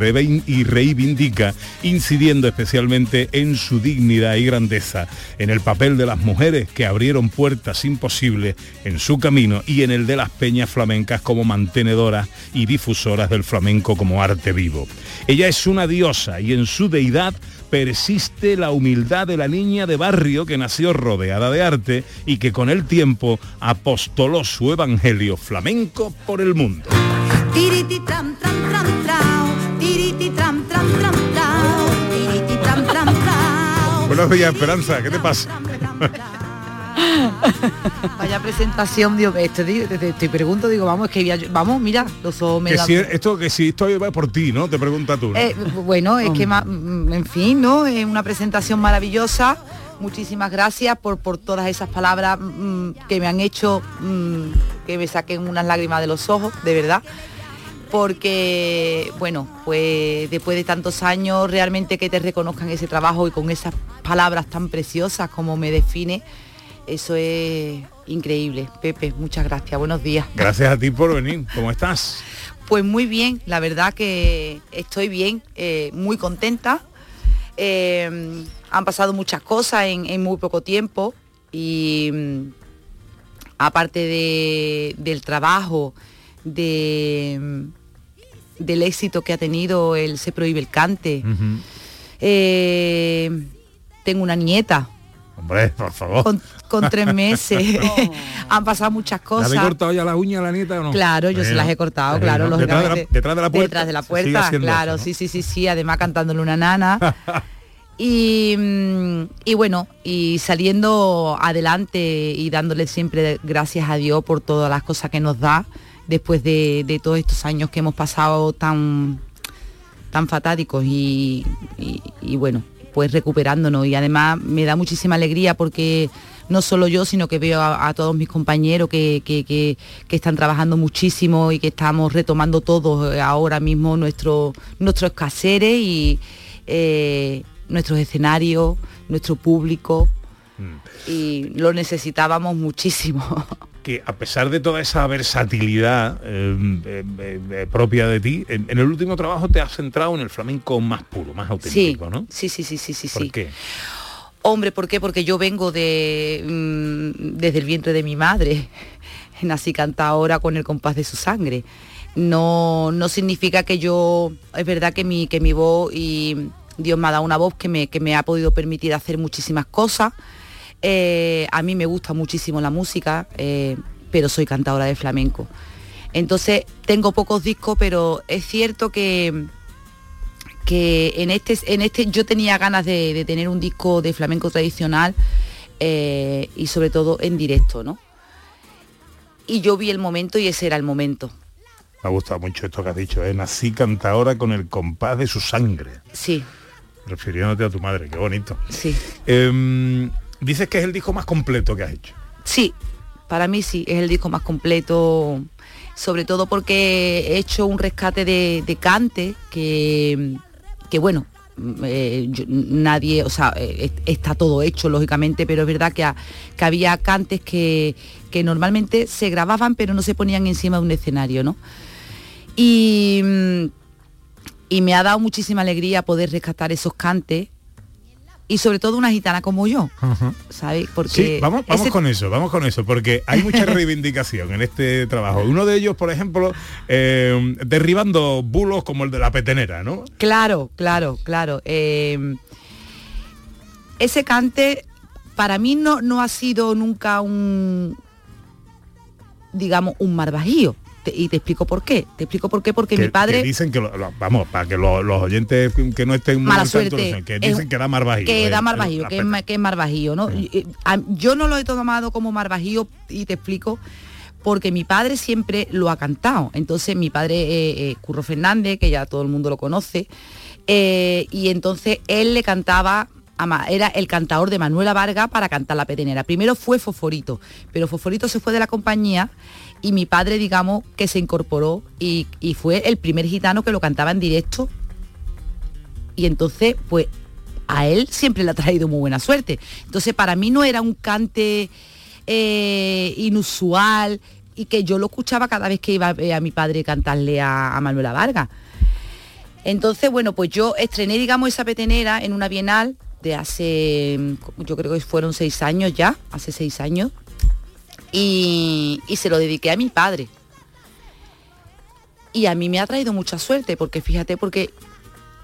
C: reivindica, incidiendo especialmente en su dignidad y grandeza, en el papel de las mujeres que abrieron puertas imposibles en su camino y en el de las peñas flamencas como mantenedoras y difusoras del flamenco como arte vivo. Ella es una diosa y en su deidad persiste la humildad de la niña de barrio que nació rodeada de arte y que con el tiempo apostoló su evangelio flamenco por el mundo. Buenos días, Esperanza, ¿qué te pasa?
P: Vaya presentación, digo, este, digo, te, te- te pregunto, digo, vamos, es que ya- vamos, mira, los ojos me
C: Que
P: dan-
C: si esto que si esto va por ti, ¿no? Te pregunta tú. ¿no?
P: Eh, bueno, es que, mm, en fin, ¿no? Es una presentación maravillosa. Muchísimas gracias por, por todas esas palabras mm, que me han hecho mm, que me saquen unas lágrimas de los ojos, de verdad. Porque, bueno, pues después de tantos años, realmente que te reconozcan ese trabajo y con esas palabras tan preciosas como me define, eso es increíble. Pepe, muchas gracias. Buenos días.
C: Gracias a ti por venir. ¿Cómo estás?
P: Pues muy bien, la verdad que estoy bien, eh, muy contenta. Eh, han pasado muchas cosas en, en muy poco tiempo y mm, aparte de- del trabajo, de, mm, del éxito que ha tenido el Se Prohíbe el Cante, eh, tengo una nieta
C: Hombre, por favor.
P: con, con tres meses. Han pasado muchas
C: ¿Le
P: cosas.
C: habéis cortado ya la uña a la nieta o no?
P: Claro, yo se las he cortado, claro,
C: ¿no? detrás de, la,
P: lógicamente.
C: detrás de la puerta.
P: Detrás de la puerta, claro,
C: eso, ¿no?
P: sí, sí, sí, sí, además cantándole una nana. y, mm, y bueno, y saliendo adelante y dándole siempre gracias a Dios por todas las cosas que nos da después de, de todos estos años que hemos pasado tan tan fatáticos y, y- bueno, pues recuperándonos. Y además me da muchísima alegría porque no solo yo, sino que veo a, todos mis compañeros que, que- que- que están trabajando muchísimo y que estamos retomando todos eh, ahora mismo nuestro, nuestros caseres y eh, nuestros escenarios, nuestro público y lo necesitábamos muchísimo.
C: que a pesar de toda esa versatilidad eh, eh, eh, eh, propia de ti, en, en el último trabajo te has centrado en el flamenco más puro, más
P: Sí,
C: auténtico, ¿no?
P: sí, sí, sí, sí, sí.
C: ¿Por
P: sí.
C: qué?
P: Hombre, ¿por qué? Porque yo vengo de mm, desde el vientre de mi madre. Nací cantadora con el compás de su sangre. No, no significa que yo, es verdad que mi, que mi voz y Dios me ha dado una voz que me, que me ha podido permitir hacer muchísimas cosas. Eh, a mí me gusta muchísimo la música, eh, pero soy cantadora de flamenco. Entonces tengo pocos discos, pero es cierto que, que en este, en este yo tenía ganas de, de tener un disco de flamenco tradicional eh, y sobre todo en directo, ¿no? Y yo vi el momento y ese era el momento.
C: Me ha gustado mucho esto que has dicho, ¿eh? Nací cantadora con el compás de su sangre.
P: Sí,
C: Refiriéndote a tu madre, qué bonito.
P: sí.
C: Em, dices que es el disco más completo que has hecho.
P: Sí, para mí sí, es el disco más completo, sobre todo porque he hecho un rescate de, de cante que, que bueno, mm, eh, yo- nadie, o sea, eh, est- está todo hecho, lógicamente, pero es verdad que, que había cantes que, que normalmente se grababan pero no se ponían encima de un escenario, ¿no? Y, mm, y me ha dado muchísima alegría poder rescatar esos cantes y sobre todo una gitana como yo, ¿sabes? Porque
C: Sí, vamos, vamos
P: ese-
C: con eso, vamos con eso, porque hay mucha reivindicación en este trabajo. Uno de ellos, por ejemplo, eh, derribando bulos como el de la petenera, ¿no?
P: Claro, claro, claro. Eh, ese cante para mí no, no ha sido nunca un, digamos, un mar bajío. Te- y te explico por qué. Te explico por qué, porque
C: que,
P: mi padre...
C: que dicen que, lo- lo- vamos, para que lo- los oyentes que no estén
P: mala
C: al tanto,
P: suerte.
C: que
P: es-
C: dicen que da mar bajío.
P: Que
C: eh,
P: da mar
C: eh,
P: bajío, que es, que es mar bajío, ¿no? Yo no lo he tomado como mar bajío y te explico porque mi padre siempre lo ha cantado. Entonces mi padre, eh, eh, Curro Fernández, que ya todo el mundo lo conoce, eh, y entonces él le cantaba, era el cantador de Manuela Vargas para cantar la petenera. Primero fue Foforito, pero Foforito se fue de la compañía y mi padre, digamos, que se incorporó y, y fue el primer gitano que lo cantaba en directo. Y entonces, pues a él siempre le ha traído muy buena suerte. Entonces para mí no era un cante eh, inusual y que yo lo escuchaba cada vez que iba a, a mi padre cantarle a, a Manuela Vargas. Entonces, bueno, pues yo estrené, digamos, esa petenera en una bienal de hace, yo creo que fueron seis años ya, hace seis años, y, y se lo dediqué a mi padre. Y a mí me ha traído mucha suerte, porque fíjate, porque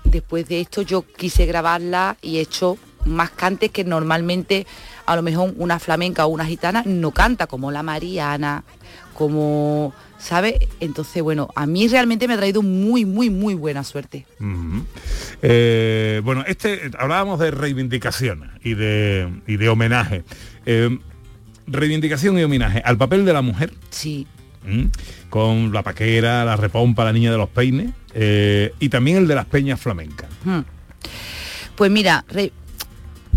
P: después de esto yo quise grabarla y he hecho más cantes que normalmente a lo mejor una flamenca o una gitana no canta, como la Mariana, como, ¿sabes? Entonces, bueno, a mí realmente me ha traído muy, muy, muy buena suerte.
C: Eh, bueno, este hablábamos de reivindicación y de, y de homenaje. Eh, reivindicación y homenaje al papel de la mujer.
P: Sí.
C: ¿m? Con la paquera, la repompa, la niña de los peines. eh, y también el de las peñas flamencas.
P: Hmm. Pues mira, re-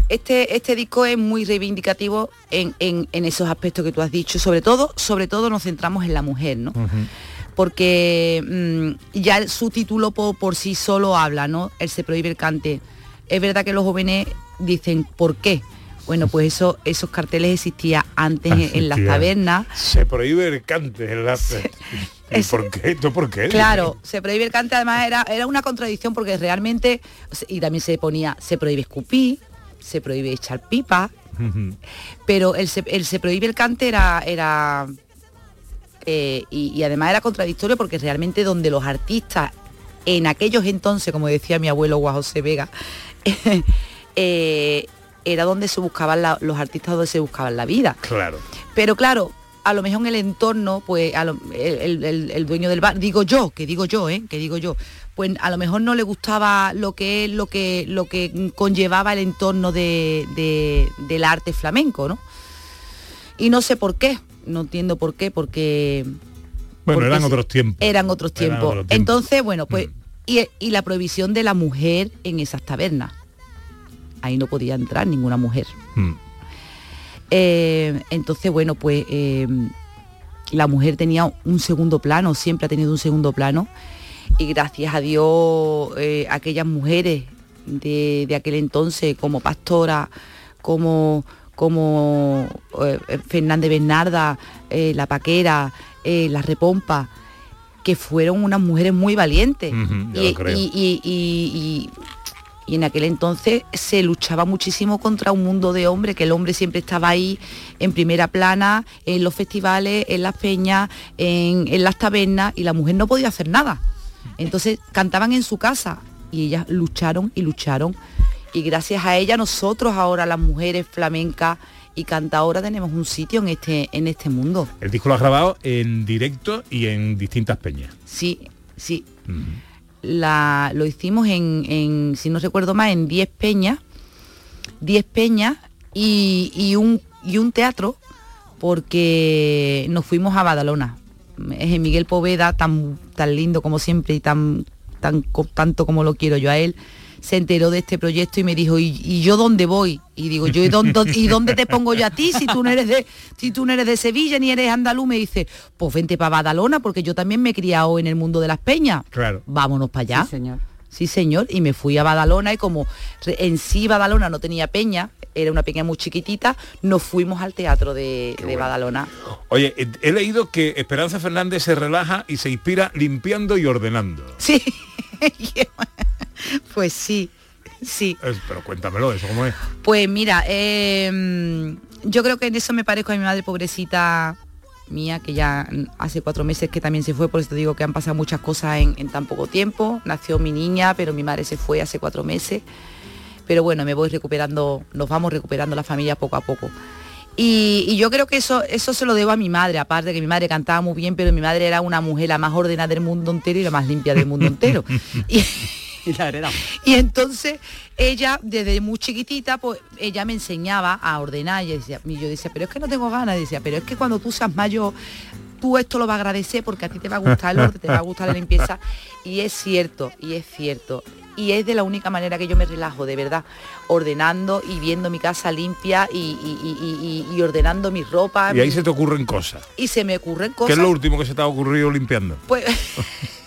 P: este, este disco es muy reivindicativo en, en- en esos aspectos que tú has dicho. Sobre todo, sobre todo nos centramos en la mujer, ¿no? Porque mm, ya el- su título po- por, sí solo habla, ¿no? Él se prohíbe el cante. Es verdad que los jóvenes dicen, ¿por qué? Bueno, pues eso, esos carteles existían antes en, en las tabernas.
C: Se prohíbe el cante. el arte. ¿Y por qué? ¿Esto por qué?
P: Claro, se prohíbe el cante, además era, era una contradicción porque realmente, y también se ponía, se prohíbe escupir, se prohíbe echar pipa, pero el se, el se prohíbe el cante era, era eh, y, y además era contradictorio porque realmente donde los artistas en aquellos entonces, como decía mi abuelo Juan José Vega, eh, era donde se buscaban la- los artistas donde se buscaban la vida.
C: Claro.
P: Pero claro, a lo mejor en el entorno, pues a lo- el, el- el- el dueño del bar, digo yo, que digo yo, ¿eh? que digo yo, pues a lo mejor no le gustaba lo que es lo que lo que conllevaba el entorno de, de- del arte flamenco, ¿no? Y no sé por qué, no entiendo por qué, porque
C: Bueno,
P: porque
C: eran otros tiempos.
P: eran otros
C: Eran
P: tiempos.
C: otros tiempos.
P: Entonces, bueno, pues y, y la prohibición de la mujer en esas tabernas. Ahí no podía entrar ninguna mujer.
C: Mm.
P: Eh, entonces, bueno, pues eh, la mujer tenía un segundo plano, siempre ha tenido un segundo plano. Y gracias a Dios, eh, aquellas mujeres de, de aquel entonces, como Pastora, como, como Fernández Bernarda, La Paquera, La Repompa, que fueron unas mujeres muy valientes. Y- y- en aquel entonces se luchaba muchísimo contra un mundo de hombres, que el hombre siempre estaba ahí en primera plana, en los festivales, en las peñas, en, en las tabernas, y la mujer no podía hacer nada. Entonces cantaban en su casa y ellas lucharon y lucharon. Y gracias a ella nosotros ahora las mujeres flamencas y cantadoras tenemos un sitio en este, en este mundo.
C: El disco lo has grabado en directo y en distintas peñas.
P: Sí, sí. Lo hicimos en, si no recuerdo más, en 10 peñas, 10 peñas y, un, y un teatro, porque nos fuimos a Badalona. Es Miguel Poveda, tan, tan lindo como siempre y tan, tan tanto como lo quiero yo a él, se enteró de este proyecto y me dijo, ¿y, y yo dónde voy? Y digo, yo ¿y dónde, ¿y dónde te pongo yo a ti si tú no eres de, si tú no eres de Sevilla ni eres andaluz? Me dice, pues vente para Badalona porque yo también me he criado en el mundo de las peñas.
C: Claro.
P: Vámonos para allá.
E: Sí, señor.
P: Sí, señor. Y me fui a Badalona y como en sí Badalona no tenía peña, era una peña muy chiquitita, nos fuimos al teatro de, de Badalona.
C: Oye, he, he leído que Esperanza Fernández se relaja y se inspira limpiando y ordenando.
P: Sí. pues sí, sí.
C: Es- pero cuéntamelo, ¿eso cómo es?
P: Pues mira, eh, yo creo que en eso me parezco a mi madre pobrecita mía, que ya hace cuatro meses que también se fue, por eso te digo que han pasado muchas cosas en, en tan poco tiempo. Nació mi niña, pero mi madre se fue hace cuatro meses. Pero bueno, me voy recuperando, nos vamos recuperando la familia poco a poco. Y, y yo creo que eso, eso se lo debo a mi madre, aparte de que mi madre cantaba muy bien, pero mi madre era una mujer la más ordenada del mundo entero y la más limpia del mundo entero. y, y entonces ella, desde muy chiquitita, pues ella me enseñaba a ordenar. Y, decía, y yo decía, pero es que no tengo ganas. Y decía, pero es que cuando tú seas mayor, tú esto lo vas a agradecer porque a ti te va a gustar el orden, te va a gustar la limpieza. Y es cierto, y es cierto. Y es de la única manera que yo me relajo, de verdad, ordenando y viendo mi casa limpia y, y- y- y- y ordenando mi ropa.
C: Y ahí
P: mi-
C: se te ocurren cosas.
P: y se me ocurren
C: ¿Qué
P: cosas.
C: es lo último que se te ha ocurrido limpiando?
P: Pues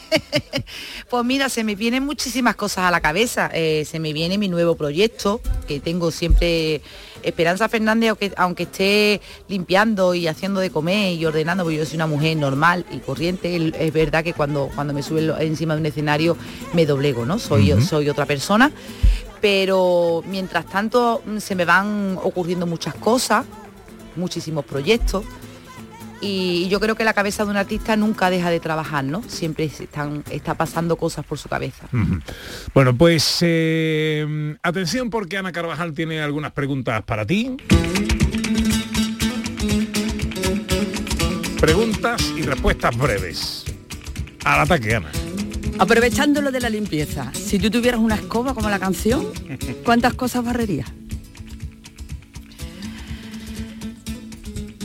P: Pues mira, se me vienen muchísimas cosas a la cabeza. Eh, se me viene mi nuevo proyecto, que tengo siempre Esperanza Fernández, aunque, aunque esté limpiando y haciendo de comer y ordenando, porque yo soy una mujer normal y corriente, es verdad que cuando, cuando me sube encima de un escenario me doblego, ¿no? Soy, soy otra persona. Pero mientras tanto mm, se me van ocurriendo muchas cosas, muchísimos proyectos. Y yo creo que la cabeza de un artista nunca deja de trabajar, ¿no? Siempre están, está pasando cosas por su cabeza.
C: Bueno, pues eh, atención porque Ana Carvajal tiene algunas preguntas para ti. Preguntas y respuestas breves. Al ataque, Ana.
E: Aprovechando lo de la limpieza, si tú tuvieras una escoba como la canción, ¿cuántas cosas barrerías?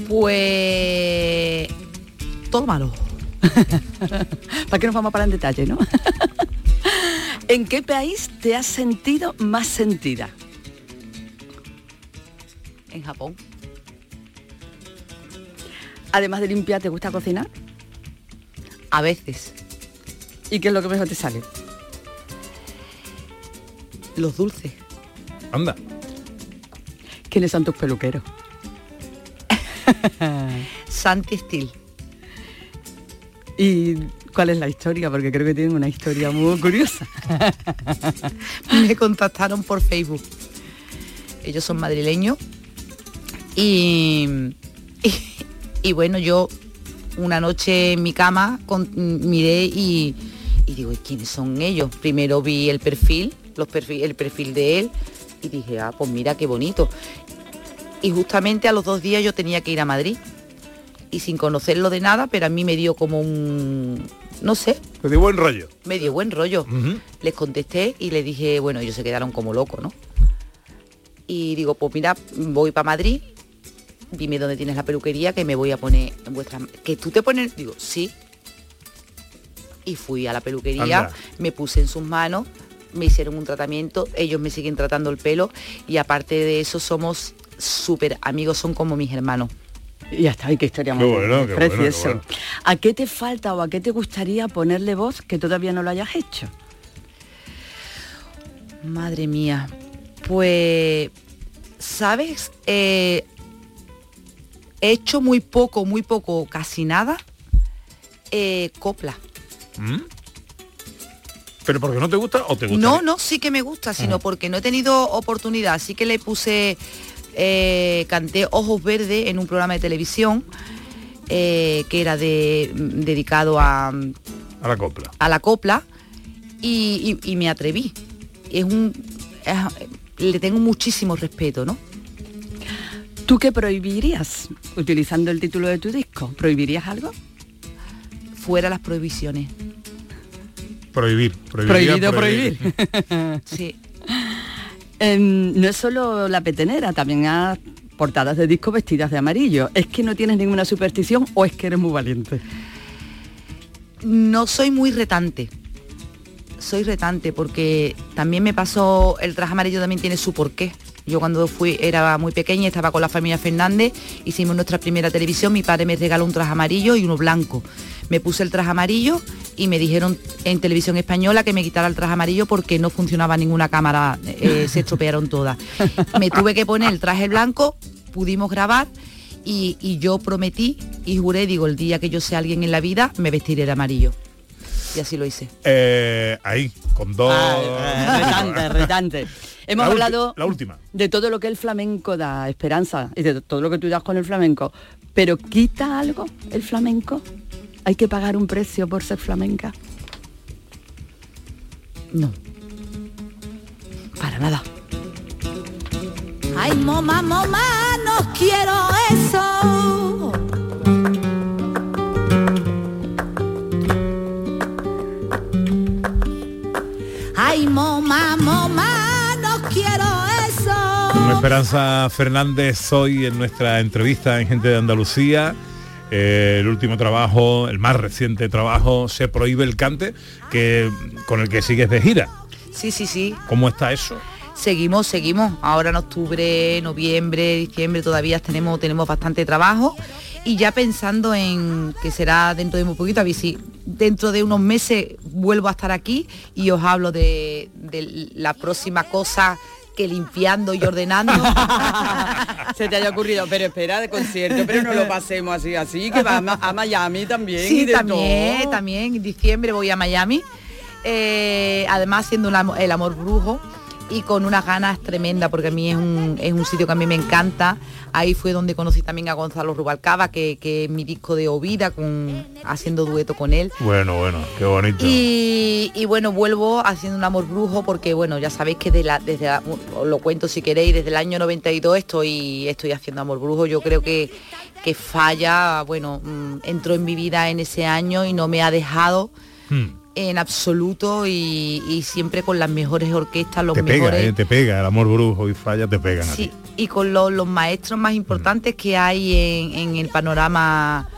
P: Pues todo malo.
E: ¿Para qué nos vamos para en detalle, no? ¿En qué país te has sentido más sentida?
P: En Japón.
E: Además de limpiar, ¿te gusta cocinar?
P: A veces.
E: ¿Y qué es lo que mejor te sale?
P: Los dulces.
C: Anda.
E: ¿Quiénes son tus peluqueros?
P: Santi Steel.
E: ¿Y cuál es la historia? Porque creo que tienen una historia muy curiosa.
P: me contactaron por Facebook. Ellos son madrileños. Y, y, bueno, yo una noche en mi cama con- miré y, y digo, ¿y quiénes son ellos? Primero vi el perfil, los perfil, el perfil de él y dije, ah, pues mira qué bonito. Y justamente a los dos días yo tenía que ir a Madrid. Y sin conocerlo de nada, pero a mí me dio como un, no sé,
C: Te dio buen rollo.
P: me dio buen rollo. Les contesté y les dije, bueno, ellos se quedaron como locos, ¿no? Y digo, pues mira, voy para Madrid, dime dónde tienes la peluquería que me voy a poner en vuestra... Que tú te pones... Digo, sí. Y fui a la peluquería,
Q: Anda.
P: me puse en sus manos, me hicieron un tratamiento, ellos me siguen tratando el pelo y aparte de eso somos súper amigos, son como mis hermanos.
E: Y ya está, y qué historia
P: Qué
E: más
P: bueno, qué bueno, qué
E: precioso.
P: bueno.
E: ¿A qué te falta o a qué te gustaría ponerle voz que todavía no lo hayas hecho?
P: Madre mía. Pues, ¿sabes? Eh, he hecho muy poco, muy poco, casi nada. eh, copla.
C: ¿Mm? ¿Pero porque no te gusta o te gusta?
P: No, no, sí que me gusta, sino
C: Ah.
P: porque no he tenido oportunidad. Así que le puse, eh, canté Ojos Verdes en un programa de televisión eh, que era de, dedicado a,
C: A la copla.
P: a la copla y, y- y me atreví. Es un, es- le tengo muchísimo respeto, ¿no?
E: ¿Tú qué prohibirías utilizando el título de tu disco? ¿Prohibirías algo?
P: Fuera las prohibiciones.
C: Prohibir.
E: Prohibido prohibir.
P: sí.
E: Em, no es solo la petenera, también has portadas de disco vestidas de amarillo. ¿Es que no tienes ninguna superstición o es que eres muy valiente?
P: No soy muy retante. Soy retante porque también me pasó, el traje amarillo también tiene su porqué. Yo cuando fui, era muy pequeña, estaba con la familia Fernández, hicimos nuestra primera televisión, mi padre me regaló un traje amarillo y uno blanco. Me puse el traje amarillo y me dijeron en televisión española que me quitara el traje amarillo porque no funcionaba ninguna cámara, eh, se estropearon todas. Me tuve que poner el traje blanco, pudimos grabar y, y yo prometí y juré, digo, el día que yo sea alguien en la vida, me vestiré de amarillo. Y así lo hice.
C: Eh, ahí, con dos...
E: Ah, retante, retante. Hemos
C: La
E: hablado
C: La última.
E: de todo lo que el flamenco da, esperanza, y de todo lo que tú das con el flamenco. Pero ¿quita algo el flamenco? ¿Hay que pagar un precio por ser flamenca?
P: No. Para nada.
R: Ay, mamá, mamá, no quiero eso.
C: Esperanza Fernández hoy en nuestra entrevista en Gente de Andalucía. Eh, el último trabajo, el más reciente trabajo, Se prohíbe el cante, que, con el que sigues de gira.
P: Sí, sí, sí.
C: ¿Cómo está eso?
P: Seguimos, seguimos. Ahora en octubre, noviembre, diciembre todavía tenemos, tenemos bastante trabajo y ya pensando en que será dentro de muy poquito, a ver si dentro de unos meses vuelvo a estar aquí y os hablo de, de la próxima cosa que limpiando y ordenando.
E: Se te haya ocurrido, pero espera de concierto, pero no lo pasemos así, así, que va a, Miami también. y
P: Sí,
E: de
P: también,
E: todo.
P: también. En diciembre voy a Miami. Eh, además amo- el amor brujo y con unas ganas tremendas porque a mí es un, es un sitio que a mí me encanta. Ahí fue donde conocí también a Gonzalo Rubalcaba, que, que es mi disco de Ovida, con, haciendo dueto con él.
C: Bueno, bueno, qué bonito.
P: Y, y bueno, vuelvo haciendo un amor brujo porque bueno, ya sabéis que de la- desde la- os lo cuento si queréis, desde el año 92 estoy, estoy haciendo amor brujo. Yo creo que, que falla, bueno, mm, entró en mi vida en ese año y no me ha dejado
C: Hmm.
P: En absoluto y, y siempre con las mejores orquestas, los
C: Te pega,
P: mejores.
C: eh, te pega, el amor brujo y falla te pegan a
P: Sí,
C: ti.
P: y con lo- los maestros más importantes que hay en, en el panorama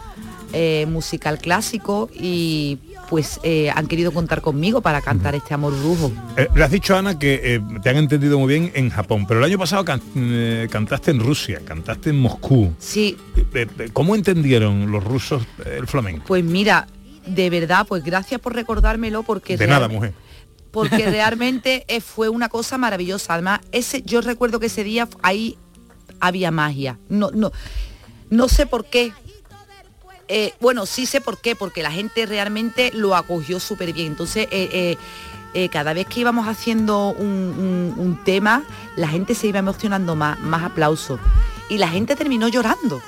P: eh, musical clásico y pues eh, han querido contar conmigo para cantar este amor brujo.
C: Le has dicho, Ana, que te han entendido muy bien en Japón, pero el año pasado can- cantaste en Rusia, cantaste en Moscú.
P: Sí,
C: ¿Cómo entendieron los rusos el flamenco?
P: pues mira, de verdad, pues gracias por recordármelo porque
C: De nada, mujer.
P: porque realmente eh, fue una cosa maravillosa. Además, ese, yo recuerdo que ese día ahí había magia. No, no, no sé por qué. Eh, bueno, sí sé por qué, porque la gente realmente lo acogió súper bien. Entonces, eh, eh, eh, cada vez que íbamos haciendo un, un- un tema, la gente se iba emocionando más, más aplausos. Y la gente terminó llorando,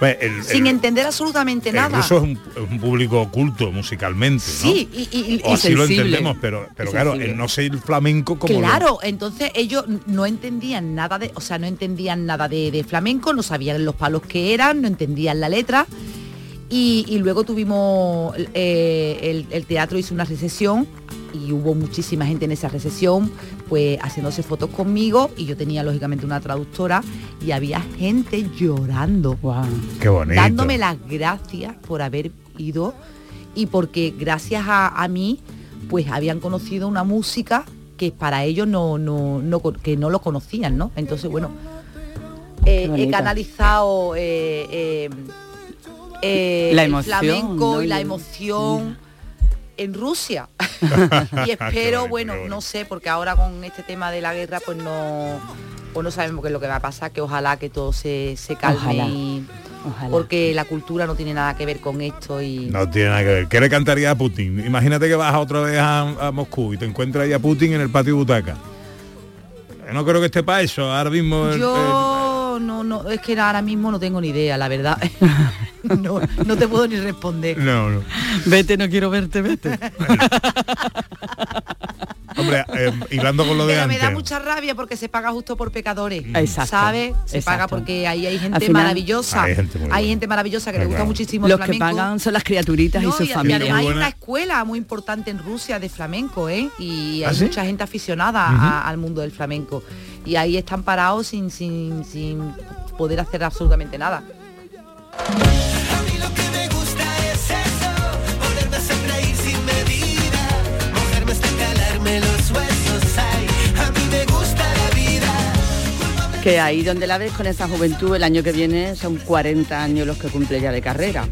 C: Bueno, el,
P: sin
C: el-
P: entender absolutamente
C: el
P: nada.
C: ruso es un, público oculto musicalmente, ¿no?
P: Sí, y, y- y-
C: O
P: y
C: así lo entendemos, pero, pero claro, el no sé el flamenco como lo-
P: Claro, entonces ellos no entendían nada de, o sea, no entendían nada de, de flamenco, no sabían los palos que eran, no entendían la letra. Y, y luego tuvimos, eh, el, el teatro hizo una recesión y hubo muchísima gente en esa recesión, pues haciéndose fotos conmigo y yo tenía lógicamente una traductora y había gente llorando,
C: Qué bonito.
P: dándome las gracias por haber ido y porque gracias a, a mí pues habían conocido una música que para ellos no, no, no que no lo conocían, ¿no? Entonces, bueno, eh, he canalizado eh, eh, eh,
E: La
P: el
E: emoción,
P: flamenco
E: ¿no?
P: y la emoción en Rusia. y espero, bueno, no sé, porque ahora con este tema de la guerra pues no, pues no sabemos qué es lo que va a pasar, que ojalá que todo se, se calme
E: Ojalá.
P: y-
E: Ojalá.
P: porque la cultura no tiene nada que ver con esto y
C: No tiene nada que ver. ¿Qué le cantaría a Putin? Imagínate que vas otra vez a, a Moscú y te encuentras ahí a Putin en el patio de butaca. No creo que esté para eso. Ahora mismo el-
P: yo no, no, es que ahora mismo no tengo ni idea, la verdad. no, no te puedo ni responder.
C: No, no.
E: Vete, no quiero verte, vete.
C: Hombre, eh, hilando con lo de
P: Pero me da mucha rabia porque se paga justo por pecadores.
E: Exacto,
P: ¿Sabes? Se
E: exacto.
P: paga porque ahí hay gente
E: final-
P: maravillosa.
C: Hay gente muy
P: Hay gente maravillosa que le gusta
E: Claro.
P: muchísimo el
E: Los que
P: flamenco.
E: pagan son las criaturitas
P: No,
E: y sus
P: y
E: familias.
P: además hay una escuela muy importante en Rusia de flamenco, ¿eh? Y
E: ¿Ah,
P: hay
E: sí?
P: mucha gente aficionada a- al mundo del flamenco. Y ahí están parados sin, sin, sin poder hacer absolutamente nada.
E: Que ahí donde la ves con esa juventud, el año que viene son 40 años los que cumple ya de carrera.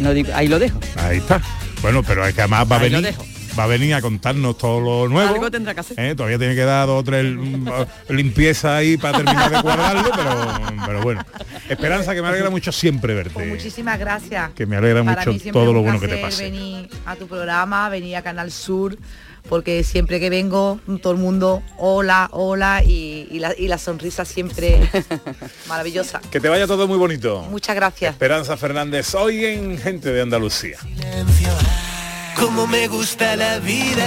E: No digo, ahí lo dejo.
C: Ahí está. Bueno, pero es que además va a
E: Ahí lo
C: venir.
E: dejo.
C: Va a venir a contarnos todo lo nuevo.
E: Algo tendrá que hacer.
C: Eh, Todavía tiene que dar dos o tres mm, limpieza ahí para terminar de cuadrarlo, pero, pero bueno. Esperanza, que me alegra mucho siempre verte.
P: Pues muchísimas gracias.
C: Que me alegra
P: Para
C: mucho todo lo bueno que te pase.
P: venir a tu programa, venir a Canal Sur, porque siempre que vengo, todo el mundo, hola, hola, y, y la, y la sonrisa siempre maravillosa.
C: Que te vaya todo muy bonito.
P: Muchas gracias.
C: Esperanza Fernández, hoy en Gente de Andalucía.
R: Como me gusta la vida.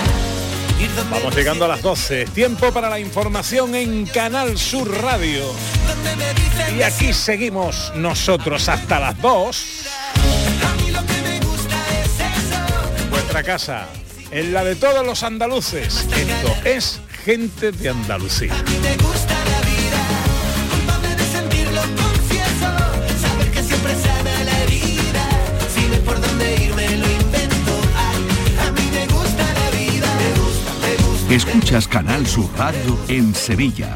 R: Ir donde
C: Vamos llegando a las 12. Tiempo para la información en Canal Sur Radio. Y aquí seguimos nosotros hasta las 2. Vuestra casa, en la de todos los andaluces. Esto es Gente de Andalucía.
R: me gusta la vida. Culpable de sentirlo, confieso. Saber que siempre sana la herida. Si no hay por dónde irme, lo invento. Ay, a mí me gusta la vida. Me gusta, me gusta.
S: Escuchas Canal Sur Radio en Sevilla.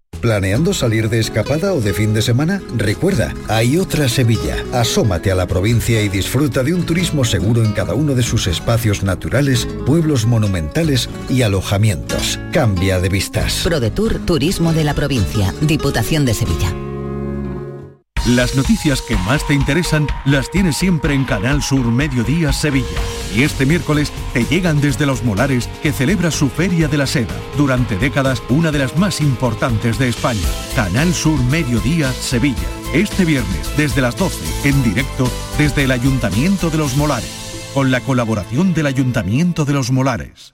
Q: ¿Planeando salir de escapada o de fin de semana? Recuerda, hay otra Sevilla. Asómate a la provincia y disfruta de un turismo seguro en cada uno de sus espacios naturales, pueblos monumentales y alojamientos. Cambia de vistas.
T: ProDetour Turismo de la Provincia, Diputación de Sevilla.
G: Las noticias que más te interesan las tienes siempre en Canal Sur Mediodía Sevilla. Y este miércoles te llegan desde Los Molares, que celebra su Feria de la Seda. Durante décadas, una de las más importantes de España. Canal Sur Mediodía Sevilla. Este viernes, desde las 12, en directo, desde el Ayuntamiento de Los Molares. Con la colaboración del Ayuntamiento de Los Molares.